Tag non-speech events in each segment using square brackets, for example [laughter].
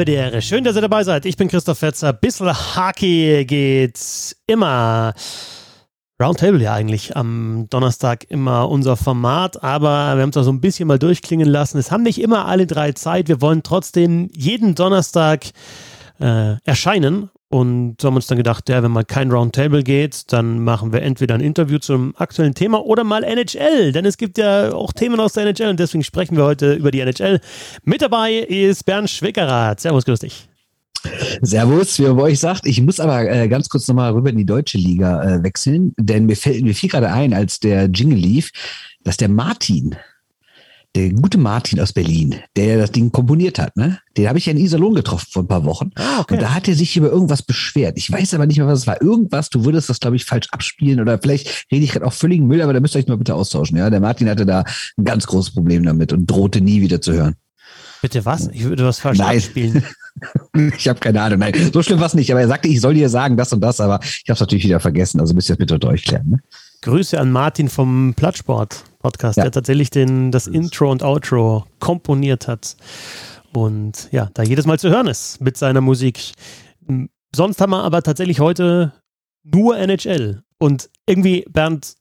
Habe die Ehre. Schön, dass ihr dabei seid. Ich bin Christoph Fetzer. Bissl Hockey geht immer. Roundtable ja eigentlich am Donnerstag immer unser Format, aber wir haben es auch so ein bisschen mal durchklingen lassen. Es haben nicht immer alle drei Zeit. Wir wollen trotzdem jeden Donnerstag äh, erscheinen und haben uns dann gedacht, ja, wenn mal kein Roundtable geht, dann machen wir entweder ein Interview zum aktuellen Thema oder mal NHL, denn es gibt ja auch Themen aus der NHL und deswegen sprechen wir heute über die NHL. Mit dabei ist Bernd Schwickerath. Servus, grüß dich. Servus, wie bei euch sagt, ich muss aber äh, ganz kurz nochmal rüber in die deutsche Liga äh, wechseln, denn mir, fällt, mir fiel gerade ein, als der Jingle lief, dass der Martin, der gute Martin aus Berlin, der das Ding komponiert hat, ne? Den habe ich ja in Iserlohn getroffen vor ein paar Wochen. Ah, okay. Und da hat er sich über irgendwas beschwert. Ich weiß aber nicht mehr, was es war. Irgendwas, du würdest das, glaube ich, falsch abspielen oder vielleicht rede ich gerade auch völligen Müll, aber da müsst ihr euch mal bitte austauschen. Ja, der Martin hatte da ein ganz großes Problem damit und drohte nie wieder zu hören. Bitte was? Ich würde was falsch Nein. abspielen. [laughs] ich habe keine Ahnung. Nein, so schlimm war es nicht. Aber er sagte, ich soll dir sagen, das und das, aber ich habe es natürlich wieder vergessen. Also müsst ihr das bitte durchklären. Ne? Grüße an Martin vom Plattsport Podcast, ja. der tatsächlich den, das Intro und Outro komponiert hat. Und ja, da jedes Mal zu hören ist mit seiner Musik. Sonst haben wir aber tatsächlich heute nur NHL. Und irgendwie, Bernd,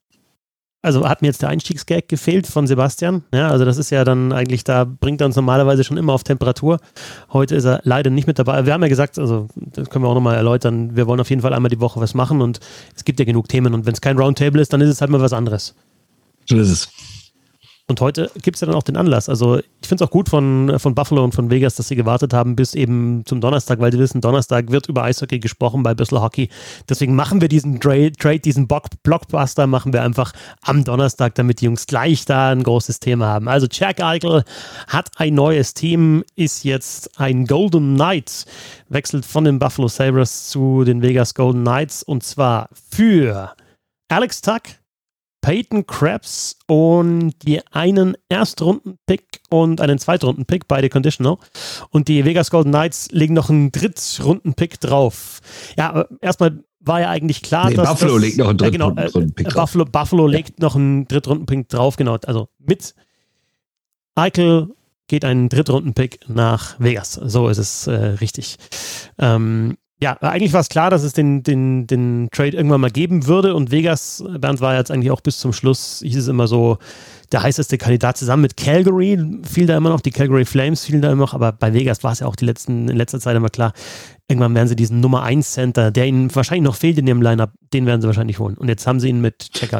also hat mir jetzt der Einstiegsgag gefehlt von Sebastian. Ja, also das ist ja dann eigentlich, da bringt er uns normalerweise schon immer auf Temperatur. Heute ist er leider nicht mit dabei. Wir haben ja gesagt, also das können wir auch nochmal erläutern, wir wollen auf jeden Fall einmal die Woche was machen und es gibt ja genug Themen und wenn es kein Roundtable ist, dann ist es halt mal was anderes. So ist es. Und heute gibt es ja dann auch den Anlass. Also ich finde es auch gut von, von Buffalo und von Vegas, dass sie gewartet haben bis eben zum Donnerstag, weil sie wissen, Donnerstag wird über Eishockey gesprochen bei Bissl Hockey. Deswegen machen wir diesen Trade, Trade diesen Blockbuster, machen wir einfach am Donnerstag, damit die Jungs gleich da ein großes Thema haben. Also Jack Eichel hat ein neues Team, ist jetzt ein Golden Knight, wechselt von den Buffalo Sabres zu den Vegas Golden Knights und zwar für Alex Tuck, Peyton Krabs und die einen Erstrunden-Pick und einen Zweitrunden-Pick, beide conditional. Und die Vegas Golden Knights legen noch einen Drittrunden-Pick drauf. Ja, erstmal war ja eigentlich klar, nee, dass. Buffalo das, legt noch einen Drittrunden-Pick äh, genau, äh, Buffalo, Buffalo ja. legt noch einen Drittrunden-Pick drauf, genau. Also mit Eichel geht ein Drittrunden-Pick nach Vegas. So ist es äh, richtig. Ähm, ja, eigentlich war es klar, dass es den, den, den Trade irgendwann mal geben würde und Vegas, Bernd war jetzt eigentlich auch bis zum Schluss, hieß es immer so, der heißeste Kandidat zusammen mit Calgary, fiel da immer noch, die Calgary Flames fielen da immer noch, aber bei Vegas war es ja auch die letzten, in letzter Zeit immer klar, irgendwann werden sie diesen Nummer 1 Center, der ihnen wahrscheinlich noch fehlt in ihrem Lineup, den werden sie wahrscheinlich holen. Und jetzt haben sie ihn mit Check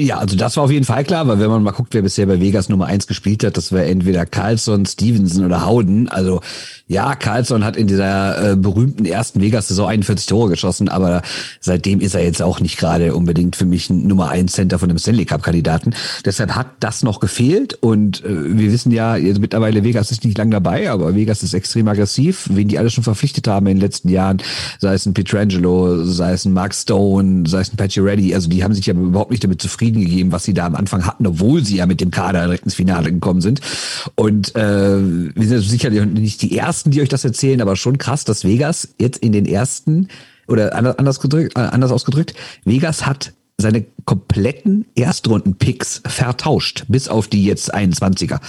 ja, also das war auf jeden Fall klar, weil wenn man mal guckt, wer bisher bei Vegas Nummer eins gespielt hat, das war entweder Carlson, Stevenson oder Howden. Also ja, Carlson hat in dieser äh, berühmten ersten Vegas-Saison 41 Tore geschossen, aber seitdem ist er jetzt auch nicht gerade unbedingt für mich ein Nummer eins Center von dem Stanley Cup-Kandidaten. Deshalb hat das noch gefehlt und äh, wir wissen ja, jetzt mittlerweile Vegas ist nicht lang dabei, aber Vegas ist extrem aggressiv, wen die alle schon verpflichtet haben in den letzten Jahren, sei es ein Pietrangelo, sei es ein Mark Stone, sei es ein Patchy Reddy, also die haben sich ja überhaupt nicht damit zufrieden zufrieden gegeben, was sie da am Anfang hatten, obwohl sie ja mit dem Kader direkt ins Finale gekommen sind. Und äh, wir sind sicherlich nicht die Ersten, die euch das erzählen, aber schon krass, dass Vegas jetzt in den ersten oder anders, gedrückt, äh, anders ausgedrückt, Vegas hat seine kompletten Erstrunden-Picks vertauscht, bis auf die jetzt 21er.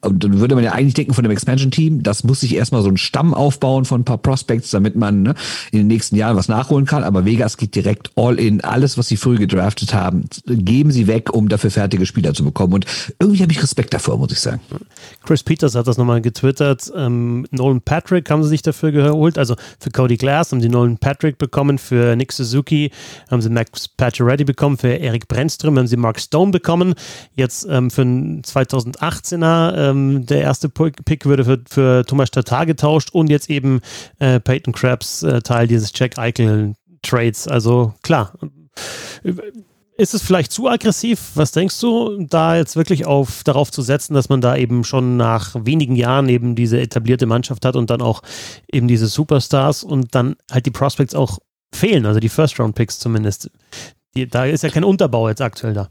Und dann würde man ja eigentlich denken von dem Expansion-Team, das muss sich erstmal so ein Stamm aufbauen von ein paar Prospects, damit man ne, in den nächsten Jahren was nachholen kann. Aber Vegas geht direkt all in. Alles, was sie früh gedraftet haben, geben sie weg, um dafür fertige Spieler zu bekommen. Und irgendwie habe ich Respekt davor, muss ich sagen. Chris Peters hat das nochmal getwittert. Ähm, Nolan Patrick haben sie sich dafür geholt. Also für Cody Glass haben sie Nolan Patrick bekommen. Für Nick Suzuki haben sie Max Pacioretty bekommen. Für Erik Brennström haben sie Mark Stone bekommen. Jetzt ähm, für den 2018er ähm, der erste Pick würde für, für Thomas Tatar getauscht und jetzt eben äh, Peyton Krabs äh, Teil dieses Jack Eichel Trades. Also klar. Ist es vielleicht zu aggressiv? Was denkst du, da jetzt wirklich auf, darauf zu setzen, dass man da eben schon nach wenigen Jahren eben diese etablierte Mannschaft hat und dann auch eben diese Superstars und dann halt die Prospects auch fehlen, also die First-Round-Picks zumindest. Die, da ist ja kein Unterbau jetzt aktuell da.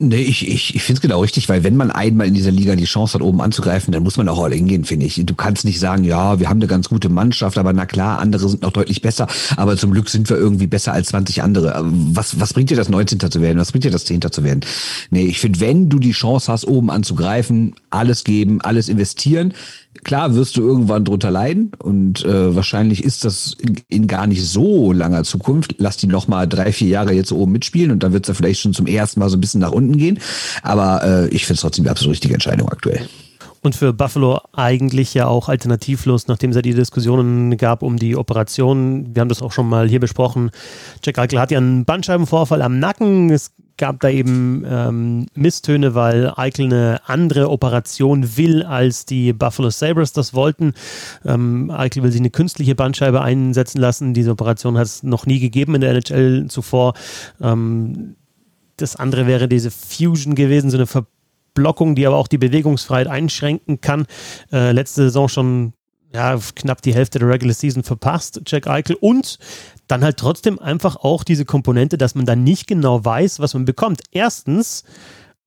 Nee, ich, ich, ich finde es genau richtig, weil wenn man einmal in dieser Liga die Chance hat, oben anzugreifen, dann muss man auch all in gehen, finde ich. Du kannst nicht sagen, ja, wir haben eine ganz gute Mannschaft, aber na klar, andere sind noch deutlich besser, aber zum Glück sind wir irgendwie besser als 20 andere. Was, was bringt dir das 19. zu werden? Was bringt dir das 10. zu werden? Nee, ich finde, wenn du die Chance hast, oben anzugreifen, alles geben, alles investieren, klar wirst du irgendwann drunter leiden und äh, wahrscheinlich ist das in, in, gar nicht so langer Zukunft. Lass die noch mal drei, vier Jahre jetzt oben mitspielen und dann wird es ja vielleicht schon zum ersten Mal so ein bisschen nach unten gehen. Aber äh, ich finde es trotzdem die absolut richtige Entscheidung aktuell. Und für Buffalo eigentlich ja auch alternativlos, nachdem es ja die Diskussionen gab um die Operation. Wir haben das auch schon mal hier besprochen. Jack Eichel hat ja einen Bandscheibenvorfall am Nacken. Es gab da eben ähm, Misstöne, weil Eichel eine andere Operation will, als die Buffalo Sabres das wollten. Ähm, Eichel will sich eine künstliche Bandscheibe einsetzen lassen. Diese Operation hat es noch nie gegeben in der NHL zuvor. Ähm, das andere wäre diese Fusion gewesen, so eine Verblockung, die aber auch die Bewegungsfreiheit einschränken kann. Äh, letzte Saison schon ja, knapp die Hälfte der Regular Season verpasst, Jack Eichel. Und dann halt trotzdem einfach auch diese Komponente, dass man dann nicht genau weiß, was man bekommt. Erstens,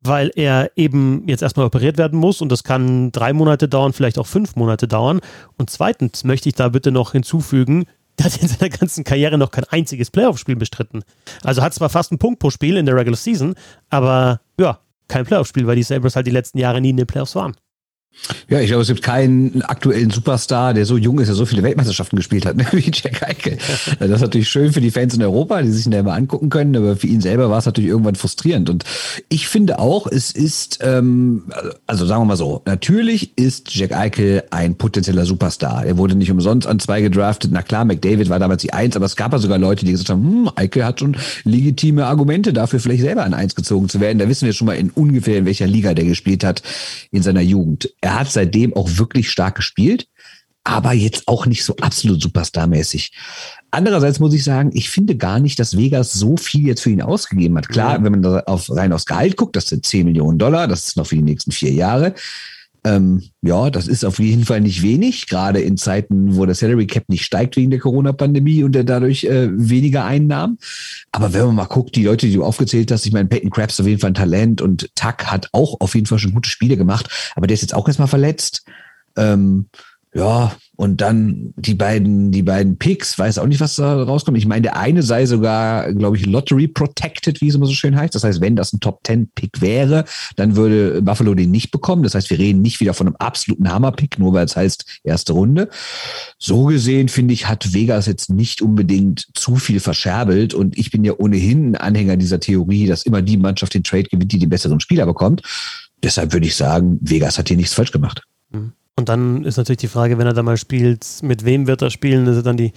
weil er eben jetzt erstmal operiert werden muss und das kann drei Monate dauern, vielleicht auch fünf Monate dauern. Und zweitens möchte ich da bitte noch hinzufügen, der hat in seiner ganzen Karriere noch kein einziges Playoff-Spiel bestritten. Also hat zwar fast einen Punkt pro Spiel in der Regular Season, aber ja, kein Playoff-Spiel, weil die Sabres halt die letzten Jahre nie in den Playoffs waren. Ja, ich glaube, es gibt keinen aktuellen Superstar, der so jung ist, der so viele Weltmeisterschaften gespielt hat, [laughs] ne? wie Jack Eichel. Das ist natürlich schön für die Fans in Europa, die sich ihn da immer angucken können, aber für ihn selber war es natürlich irgendwann frustrierend. Und ich finde auch, es ist, ähm, also sagen wir mal so, natürlich ist Jack Eichel ein potenzieller Superstar. Er wurde nicht umsonst an zwei gedraftet. Na klar, McDavid war damals die Eins, aber es gab ja sogar Leute, die gesagt haben, hm, Eichel hat schon legitime Argumente dafür, vielleicht selber an Eins gezogen zu werden. Da wissen wir schon mal in ungefähr, in welcher Liga der gespielt hat in seiner Jugend. Er hat seitdem auch wirklich stark gespielt, aber jetzt auch nicht so absolut superstarmäßig. Andererseits muss ich sagen, ich finde gar nicht, dass Vegas so viel jetzt für ihn ausgegeben hat. Klar, ja. wenn man da auf, rein aufs Gehalt guckt, das sind 10 Millionen Dollar, das ist noch für die nächsten vier Jahre. Ähm, ja, das ist auf jeden Fall nicht wenig, gerade in Zeiten, wo der Salary Cap nicht steigt wegen der Corona-Pandemie und der dadurch äh, weniger Einnahmen. Aber wenn man mal guckt, die Leute, die du aufgezählt hast, ich meine, Peyton Krabs auf jeden Fall ein Talent und Tuck hat auch auf jeden Fall schon gute Spiele gemacht, aber der ist jetzt auch erstmal verletzt. Ähm, ja, und dann die beiden, die beiden Picks, weiß auch nicht, was da rauskommt. Ich meine, der eine sei sogar, glaube ich, Lottery Protected, wie es immer so schön heißt. Das heißt, wenn das ein Top 10 Pick wäre, dann würde Buffalo den nicht bekommen. Das heißt, wir reden nicht wieder von einem absoluten Hammer-Pick, nur weil es heißt erste Runde. So gesehen, finde ich, hat Vegas jetzt nicht unbedingt zu viel verscherbelt. Und ich bin ja ohnehin ein Anhänger dieser Theorie, dass immer die Mannschaft den Trade gewinnt, die den besseren Spieler bekommt. Deshalb würde ich sagen, Vegas hat hier nichts falsch gemacht. Mhm. Und dann ist natürlich die Frage, wenn er da mal spielt, mit wem wird er spielen? Das ist dann die,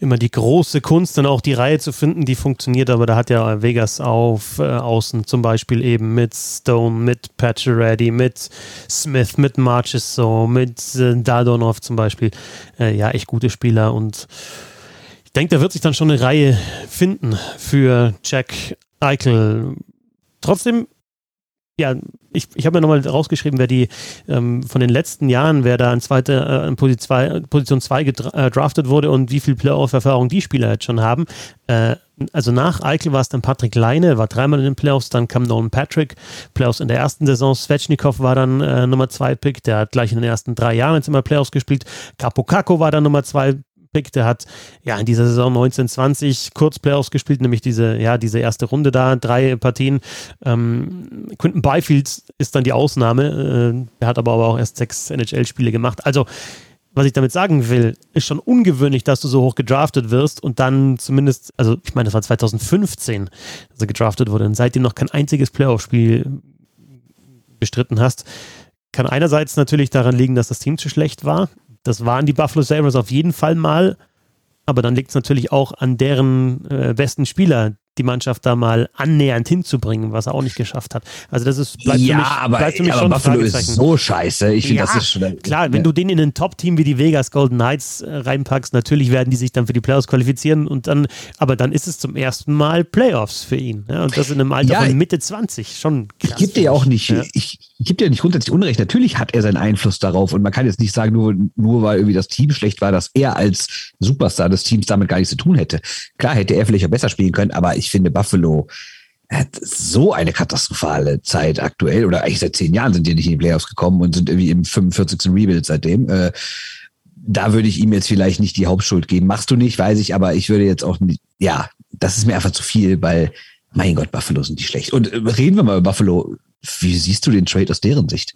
immer die große Kunst, dann auch die Reihe zu finden, die funktioniert. Aber da hat ja Vegas auf äh, Außen zum Beispiel eben mit Stone, mit Pacioretty, mit Smith, mit Marchesso, mit äh, Dadonov zum Beispiel. Äh, ja, echt gute Spieler. Und ich denke, da wird sich dann schon eine Reihe finden für Jack Eichel. Trotzdem ja, ich, ich habe mir nochmal rausgeschrieben, wer die ähm, von den letzten Jahren, wer da an zweite, äh, Position 2 gedraftet äh, wurde und wie viel Playoff-Erfahrung die Spieler jetzt schon haben. Äh, also nach Eichel war es dann Patrick Leine, war dreimal in den Playoffs, dann kam Nolan Patrick, Playoffs in der ersten Saison, Svechnikov war dann äh, Nummer 2 Pick, der hat gleich in den ersten drei Jahren jetzt immer Playoffs gespielt. Capocacco war dann Nummer 2 Pick, der hat ja in dieser Saison 1920 kurz Playoffs gespielt, nämlich diese, ja, diese erste Runde da, drei Partien. Ähm, Quinton Byfield ist dann die Ausnahme, äh, er hat aber, aber auch erst sechs NHL-Spiele gemacht. Also, was ich damit sagen will, ist schon ungewöhnlich, dass du so hoch gedraftet wirst und dann zumindest, also ich meine, das war 2015, dass er gedraftet wurde und seitdem noch kein einziges Playoff-Spiel bestritten hast. Kann einerseits natürlich daran liegen, dass das Team zu schlecht war. Das waren die Buffalo Sabres auf jeden Fall mal. Aber dann liegt es natürlich auch an deren äh, besten Spieler, die Mannschaft da mal annähernd hinzubringen, was er auch nicht geschafft hat. Also das ist bleibt ja, für mich, aber, bleibt für mich aber schon Buffalo ist so scheiße. Ich finde, ja, das ist schon klar. Wenn du den in ein Top-Team wie die Vegas Golden Knights äh, reinpackst, natürlich werden die sich dann für die Playoffs qualifizieren und dann, aber dann ist es zum ersten Mal Playoffs für ihn. Ja? Und das in einem Alter von Mitte 20 schon. Krass, ich gebe dir ja auch nicht, ich, ich gebe dir nicht grundsätzlich Unrecht. Natürlich hat er seinen Einfluss darauf und man kann jetzt nicht sagen, nur, nur weil irgendwie das Team schlecht war, dass er als Superstar des Teams damit gar nichts zu tun hätte. Klar hätte er vielleicht auch besser spielen können, aber ich finde Buffalo hat so eine katastrophale Zeit aktuell, oder eigentlich seit zehn Jahren sind die nicht in die Playoffs gekommen und sind irgendwie im 45. Rebuild seitdem. Äh, da würde ich ihm jetzt vielleicht nicht die Hauptschuld geben. Machst du nicht, weiß ich, aber ich würde jetzt auch nicht, ja, das ist mir einfach zu viel, weil, mein Gott, Buffalo sind die schlecht. Und äh, reden wir mal über Buffalo. Wie siehst du den Trade aus deren Sicht?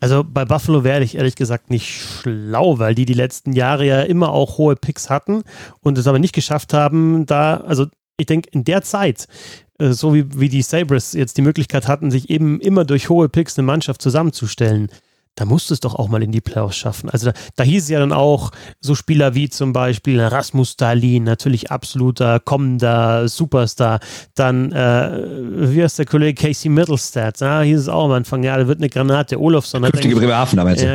Also bei Buffalo werde ich ehrlich gesagt nicht schlau, weil die die letzten Jahre ja immer auch hohe Picks hatten und es aber nicht geschafft haben, da, also ich denke, in der Zeit, äh, so wie, wie die Sabres jetzt die Möglichkeit hatten, sich eben immer durch hohe Picks eine Mannschaft zusammenzustellen, da musst du es doch auch mal in die Playoffs schaffen. Also da, da hieß es ja dann auch so Spieler wie zum Beispiel Rasmus Dahlin, natürlich absoluter kommender Superstar. Dann, äh, wie heißt der Kollege Casey Middlestad? Ja, hieß es auch am Anfang, ja, da wird eine Granate. Olofsson hat Künftige Bremerhaven damals. [laughs]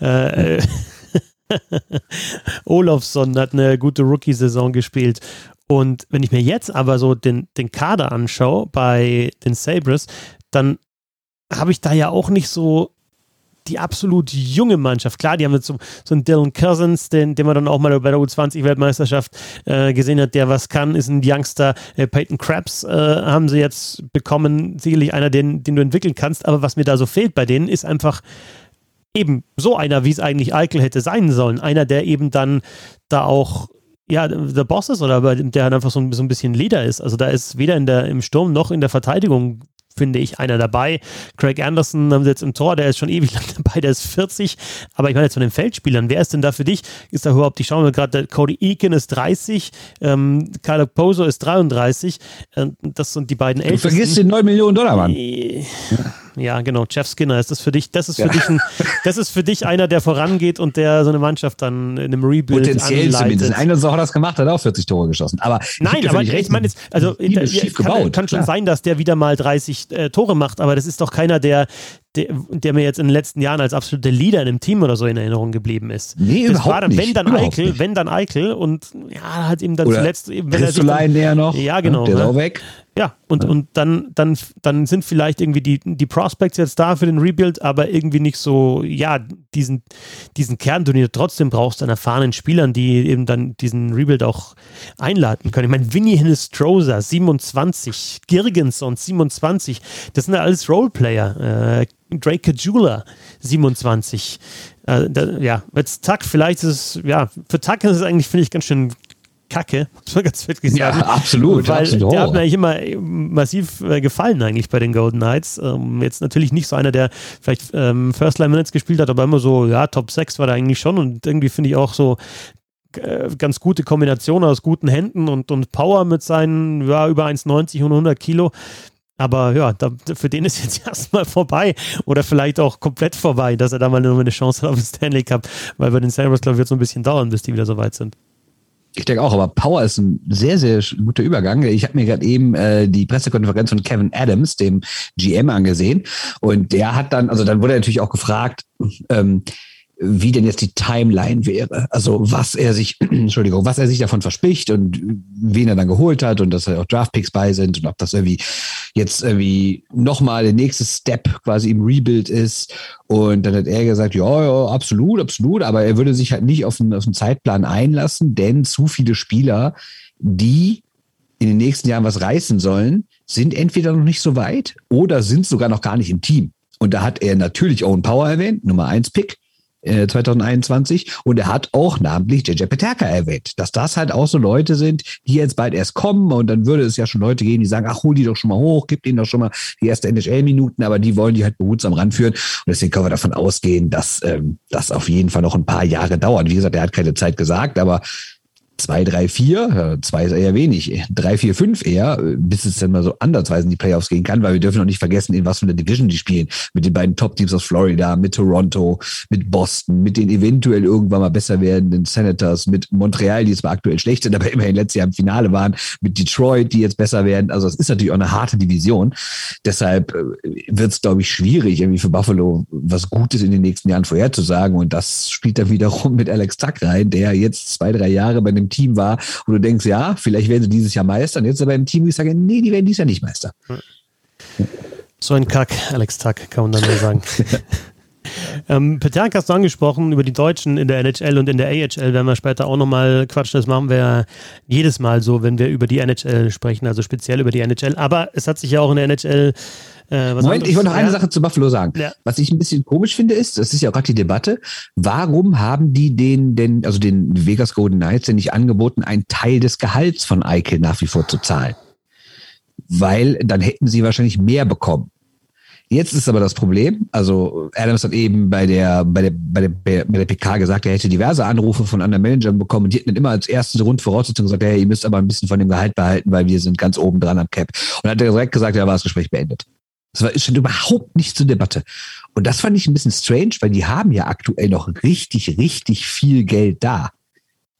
Äh, äh, [laughs] Olofsson hat eine gute Rookie-Saison gespielt. Und wenn ich mir jetzt aber so den, den Kader anschaue bei den Sabres, dann habe ich da ja auch nicht so die absolut junge Mannschaft. Klar, die haben jetzt so, so einen Dylan Cousins, den, den man dann auch mal bei der U20-Weltmeisterschaft äh, gesehen hat, der was kann, ist ein Youngster. Äh, Peyton Krabs äh, haben sie jetzt bekommen, sicherlich einer, den, den du entwickeln kannst. Aber was mir da so fehlt bei denen, ist einfach eben so einer, wie es eigentlich Eichel hätte sein sollen. Einer, der eben dann da auch ja, der Boss ist oder der halt einfach so ein, so ein bisschen Leader ist. Also da ist weder in der, im Sturm noch in der Verteidigung finde ich, einer dabei. Craig Anderson haben sie jetzt im Tor, der ist schon ewig [laughs] lang dabei, der ist 40. Aber ich meine jetzt von den Feldspielern, wer ist denn da für dich? Ist da überhaupt, die schauen wir gerade, Cody Eakin ist 30, ähm, Kyle Pozo ist 33. Äh, das sind die beiden Ältesten. Du vergisst den 9 Millionen Dollar, Mann. Äh, ja, genau. Jeff Skinner ist das für dich. Das ist für ja. dich ein, [laughs] das ist für dich einer, der vorangeht und der so eine Mannschaft dann in einem Rebuild Potenziell anleitet. zumindest. Einer so hat das gemacht, hat auch 40 Tore geschossen. Aber nein, aber ich, meine jetzt, also der, kann, gebaut, kann schon sein, dass der wieder mal 30 äh, Tore macht, aber das ist doch keiner, der der, der, mir jetzt in den letzten Jahren als absoluter Leader in einem Team oder so in Erinnerung geblieben ist. Nee, das überhaupt war dann, nicht. Wenn dann Eichel, wenn dann Eichel und ja, hat ihm dann oder zuletzt eben, wenn er sich dann, der noch. Ja, genau. Der ist auch weg. Ja, und, und dann, dann, dann sind vielleicht irgendwie die, die Prospects jetzt da für den Rebuild, aber irgendwie nicht so, ja, diesen, diesen Kern, den du trotzdem brauchst an erfahrenen Spielern, die eben dann diesen Rebuild auch einleiten können. Ich meine, Vinny Hinestroza, 27, Girgenson, 27, das sind ja alles Roleplayer. Äh, Drake Kajula, 27. Äh, da, ja, jetzt Tuck, vielleicht ist es, ja, für Tuck ist es eigentlich, finde ich, ganz schön kacke, muss man ganz fett gesagt. Ja, absolut. Weil absolut. der hat mir eigentlich immer massiv äh, gefallen eigentlich bei den Golden Knights. Ähm, jetzt natürlich nicht so einer, der vielleicht ähm, First Line Minutes gespielt hat, aber immer so, ja, Top 6 war da eigentlich schon und irgendwie finde ich auch so äh, ganz gute Kombination aus guten Händen und, und Power mit seinen ja, über 1,90 und 100 Kilo. Aber ja, da, für den ist jetzt [laughs] erstmal vorbei oder vielleicht auch komplett vorbei, dass er da mal eine Chance hat auf den Stanley Cup, weil bei den Sabres, glaube ich, wird es so ein bisschen dauern, bis die wieder so weit sind. Ich denke auch, aber Power ist ein sehr, sehr guter Übergang. Ich habe mir gerade eben äh, die Pressekonferenz von Kevin Adams, dem GM, angesehen. Und der hat dann, also dann wurde er natürlich auch gefragt, ähm, wie denn jetzt die Timeline wäre. Also was er sich, [clears throat] Entschuldigung, was er sich davon verspricht und wen er dann geholt hat und dass da auch Draftpicks bei sind und ob das irgendwie jetzt irgendwie nochmal der nächste Step quasi im Rebuild ist. Und dann hat er gesagt, ja, ja, absolut, absolut, aber er würde sich halt nicht auf einen, auf einen Zeitplan einlassen, denn zu viele Spieler, die in den nächsten Jahren was reißen sollen, sind entweder noch nicht so weit oder sind sogar noch gar nicht im Team. Und da hat er natürlich Owen Power erwähnt, Nummer eins Pick. 2021 äh, und er hat auch namentlich JJ Peterka erwähnt, dass das halt auch so Leute sind, die jetzt bald erst kommen. Und dann würde es ja schon Leute geben, die sagen, ach, hol die doch schon mal hoch, gib denen doch schon mal die ersten NHL-Minuten, aber die wollen die halt behutsam ranführen. Und deswegen können wir davon ausgehen, dass ähm, das auf jeden Fall noch ein paar Jahre dauert. Wie gesagt, er hat keine Zeit gesagt, aber zwei, drei, vier, zwei ist eher wenig, drei, vier, fünf eher, bis es dann mal so andersweise in die Playoffs gehen kann, weil wir dürfen noch nicht vergessen, in was für einer Division die spielen. Mit den beiden Top-Teams aus Florida, mit Toronto, mit Boston, mit den eventuell irgendwann mal besser werdenden Senators, mit Montreal, die zwar aktuell schlecht sind, [laughs] aber immerhin letztes Jahr im Finale waren, mit Detroit, die jetzt besser werden. Also es ist natürlich auch eine harte Division. Deshalb äh, wird es, glaube ich, schwierig, irgendwie für Buffalo was Gutes in den nächsten Jahren vorherzusagen. Und das spielt dann wiederum mit Alex Tuck rein, der jetzt zwei, drei Jahre bei dem Team war, wo du denkst, ja, vielleicht werden sie dieses Jahr Meister. Und jetzt aber im Team, ich sage, nee, die werden dieses Jahr nicht Meister. So ein Kack, Alex Tuck, kann man dann nur sagen. [laughs] Ähm, Peterk hast du angesprochen, über die Deutschen in der NHL und in der AHL werden wir später auch nochmal quatschen. Das machen wir jedes Mal so, wenn wir über die NHL sprechen, also speziell über die NHL. Aber es hat sich ja auch in der NHL äh, Moment, ich wollte noch eine ja. Sache zu Buffalo sagen. Ja. Was ich ein bisschen komisch finde, ist, das ist ja auch gerade die Debatte, warum haben die den, den, also den Vegas Golden Knights denn nicht angeboten, einen Teil des Gehalts von Eichel nach wie vor zu zahlen? Weil dann hätten sie wahrscheinlich mehr bekommen. Jetzt ist aber das Problem, also Adams hat eben bei der, bei der, bei der, bei der PK gesagt, er hätte diverse Anrufe von anderen Managern bekommen und die hätten dann immer als erste Grundvoraussetzung gesagt, hey, ihr müsst aber ein bisschen von dem Gehalt behalten, weil wir sind ganz oben dran am Cap. Und dann hat er direkt gesagt, ja, war das Gespräch beendet. Das war, stand überhaupt nicht zur Debatte. Und das fand ich ein bisschen strange, weil die haben ja aktuell noch richtig, richtig viel Geld da.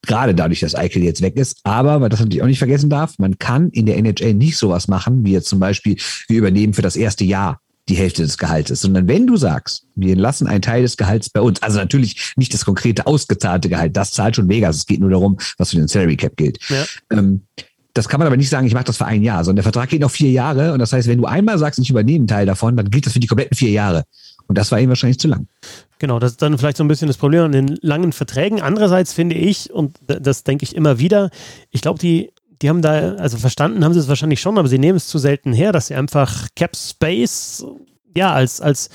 Gerade dadurch, dass Eichel jetzt weg ist. Aber, weil das natürlich auch nicht vergessen darf, man kann in der NHL nicht sowas machen, wie jetzt zum Beispiel, wir übernehmen für das erste Jahr die Hälfte des Gehaltes, sondern wenn du sagst, wir lassen einen Teil des Gehalts bei uns, also natürlich nicht das konkrete ausgezahlte Gehalt, das zahlt schon Vegas, es geht nur darum, was für den Salary Cap gilt. Ja. Ähm, das kann man aber nicht sagen, ich mache das für ein Jahr, sondern der Vertrag geht noch vier Jahre. Und das heißt, wenn du einmal sagst, ich übernehme einen Teil davon, dann gilt das für die kompletten vier Jahre. Und das war ihnen wahrscheinlich zu lang. Genau, das ist dann vielleicht so ein bisschen das Problem an den langen Verträgen. Andererseits finde ich, und das denke ich immer wieder, ich glaube, die, die haben da, also verstanden haben sie es wahrscheinlich schon, aber sie nehmen es zu selten her, dass sie einfach Cap Space ja, als, als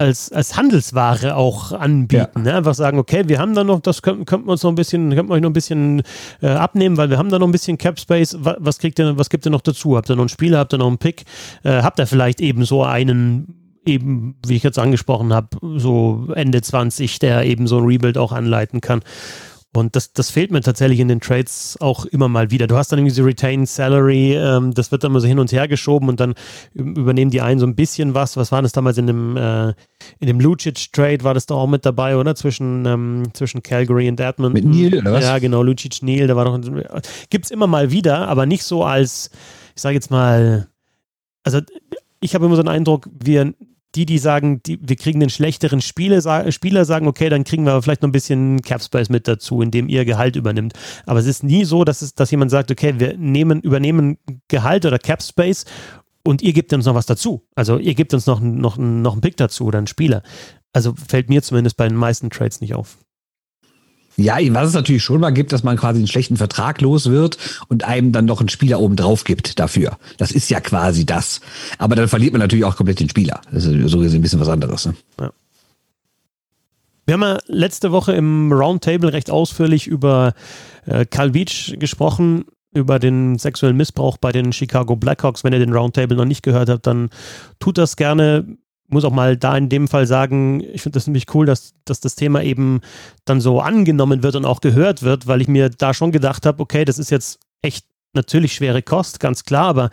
als, als Handelsware auch anbieten. Ja. Ne? Einfach sagen, okay, wir haben da noch, das könnten, könnten wir uns noch ein bisschen, könnten wir euch noch ein bisschen äh, abnehmen, weil wir haben da noch ein bisschen Cap Space. Was, was kriegt ihr, was gibt ihr noch dazu? Habt ihr noch einen Spieler, habt ihr noch einen Pick? Äh, habt ihr vielleicht eben so einen, eben, wie ich jetzt angesprochen habe, so Ende 20, der eben so ein Rebuild auch anleiten kann. Und das, das fehlt mir tatsächlich in den Trades auch immer mal wieder. Du hast dann irgendwie so Retained Salary, ähm, das wird dann mal so hin und her geschoben und dann übernehmen die einen so ein bisschen was. Was war das damals in dem, äh, in dem Lucic-Trade? War das da auch mit dabei, oder? Zwischen, ähm, zwischen Calgary und Edmonton. Mit Neil, oder was? Ja, genau, Lucic, Neil, da war doch. Gibt es immer mal wieder, aber nicht so als, ich sage jetzt mal, also ich habe immer so einen Eindruck, wir die, die sagen, die, wir kriegen den schlechteren Spiele, Spieler, sagen, okay, dann kriegen wir vielleicht noch ein bisschen Capspace mit dazu, indem ihr Gehalt übernimmt. Aber es ist nie so, dass, es, dass jemand sagt, okay, wir nehmen, übernehmen Gehalt oder Capspace und ihr gebt uns noch was dazu. Also ihr gebt uns noch, noch, noch einen Pick dazu oder einen Spieler. Also fällt mir zumindest bei den meisten Trades nicht auf. Ja, was es natürlich schon mal gibt, dass man quasi einen schlechten Vertrag los wird und einem dann noch einen Spieler oben drauf gibt dafür. Das ist ja quasi das. Aber dann verliert man natürlich auch komplett den Spieler. Das ist so ein bisschen was anderes. Ne? Ja. Wir haben ja letzte Woche im Roundtable recht ausführlich über äh, Carl Beach gesprochen, über den sexuellen Missbrauch bei den Chicago Blackhawks. Wenn ihr den Roundtable noch nicht gehört habt, dann tut das gerne muss auch mal da in dem Fall sagen, ich finde das nämlich cool, dass, dass das Thema eben dann so angenommen wird und auch gehört wird, weil ich mir da schon gedacht habe, okay, das ist jetzt echt natürlich schwere Kost, ganz klar, aber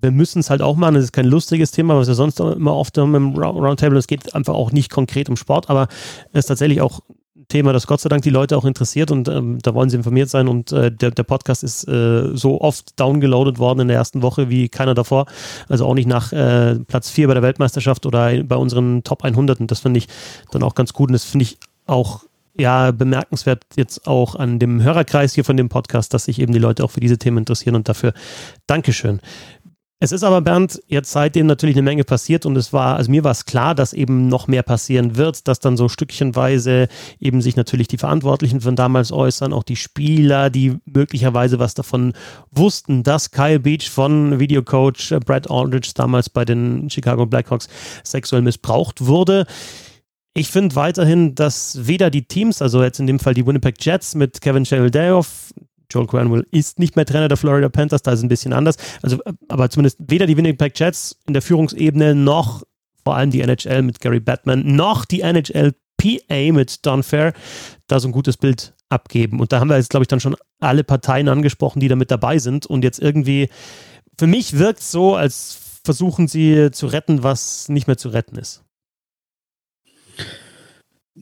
wir müssen es halt auch machen. Das ist kein lustiges Thema, was wir sonst immer oft haben im Roundtable. Es geht einfach auch nicht konkret um Sport, aber es ist tatsächlich auch Thema, das Gott sei Dank die Leute auch interessiert und ähm, da wollen sie informiert sein und äh, der, der Podcast ist äh, so oft downgeloadet worden in der ersten Woche wie keiner davor. Also auch nicht nach äh, Platz 4 bei der Weltmeisterschaft oder bei unseren Top 100 und das finde ich dann auch ganz gut und das finde ich auch ja, bemerkenswert jetzt auch an dem Hörerkreis hier von dem Podcast, dass sich eben die Leute auch für diese Themen interessieren und dafür Dankeschön. Es ist aber, Bernd, jetzt seitdem natürlich eine Menge passiert und es war, also mir war es klar, dass eben noch mehr passieren wird, dass dann so stückchenweise eben sich natürlich die Verantwortlichen von damals äußern, auch die Spieler, die möglicherweise was davon wussten, dass Kyle Beach von Videocoach Brad Aldridge damals bei den Chicago Blackhawks sexuell missbraucht wurde. Ich finde weiterhin, dass weder die Teams, also jetzt in dem Fall die Winnipeg Jets mit Kevin Sheldale Joel Cranwell ist nicht mehr Trainer der Florida Panthers, da ist es ein bisschen anders. Also, aber zumindest weder die Winnipeg Jets in der Führungsebene noch vor allem die NHL mit Gary Batman, noch die NHL PA mit Don Fair da so ein gutes Bild abgeben. Und da haben wir jetzt, glaube ich, dann schon alle Parteien angesprochen, die da mit dabei sind. Und jetzt irgendwie, für mich wirkt es so, als versuchen sie zu retten, was nicht mehr zu retten ist.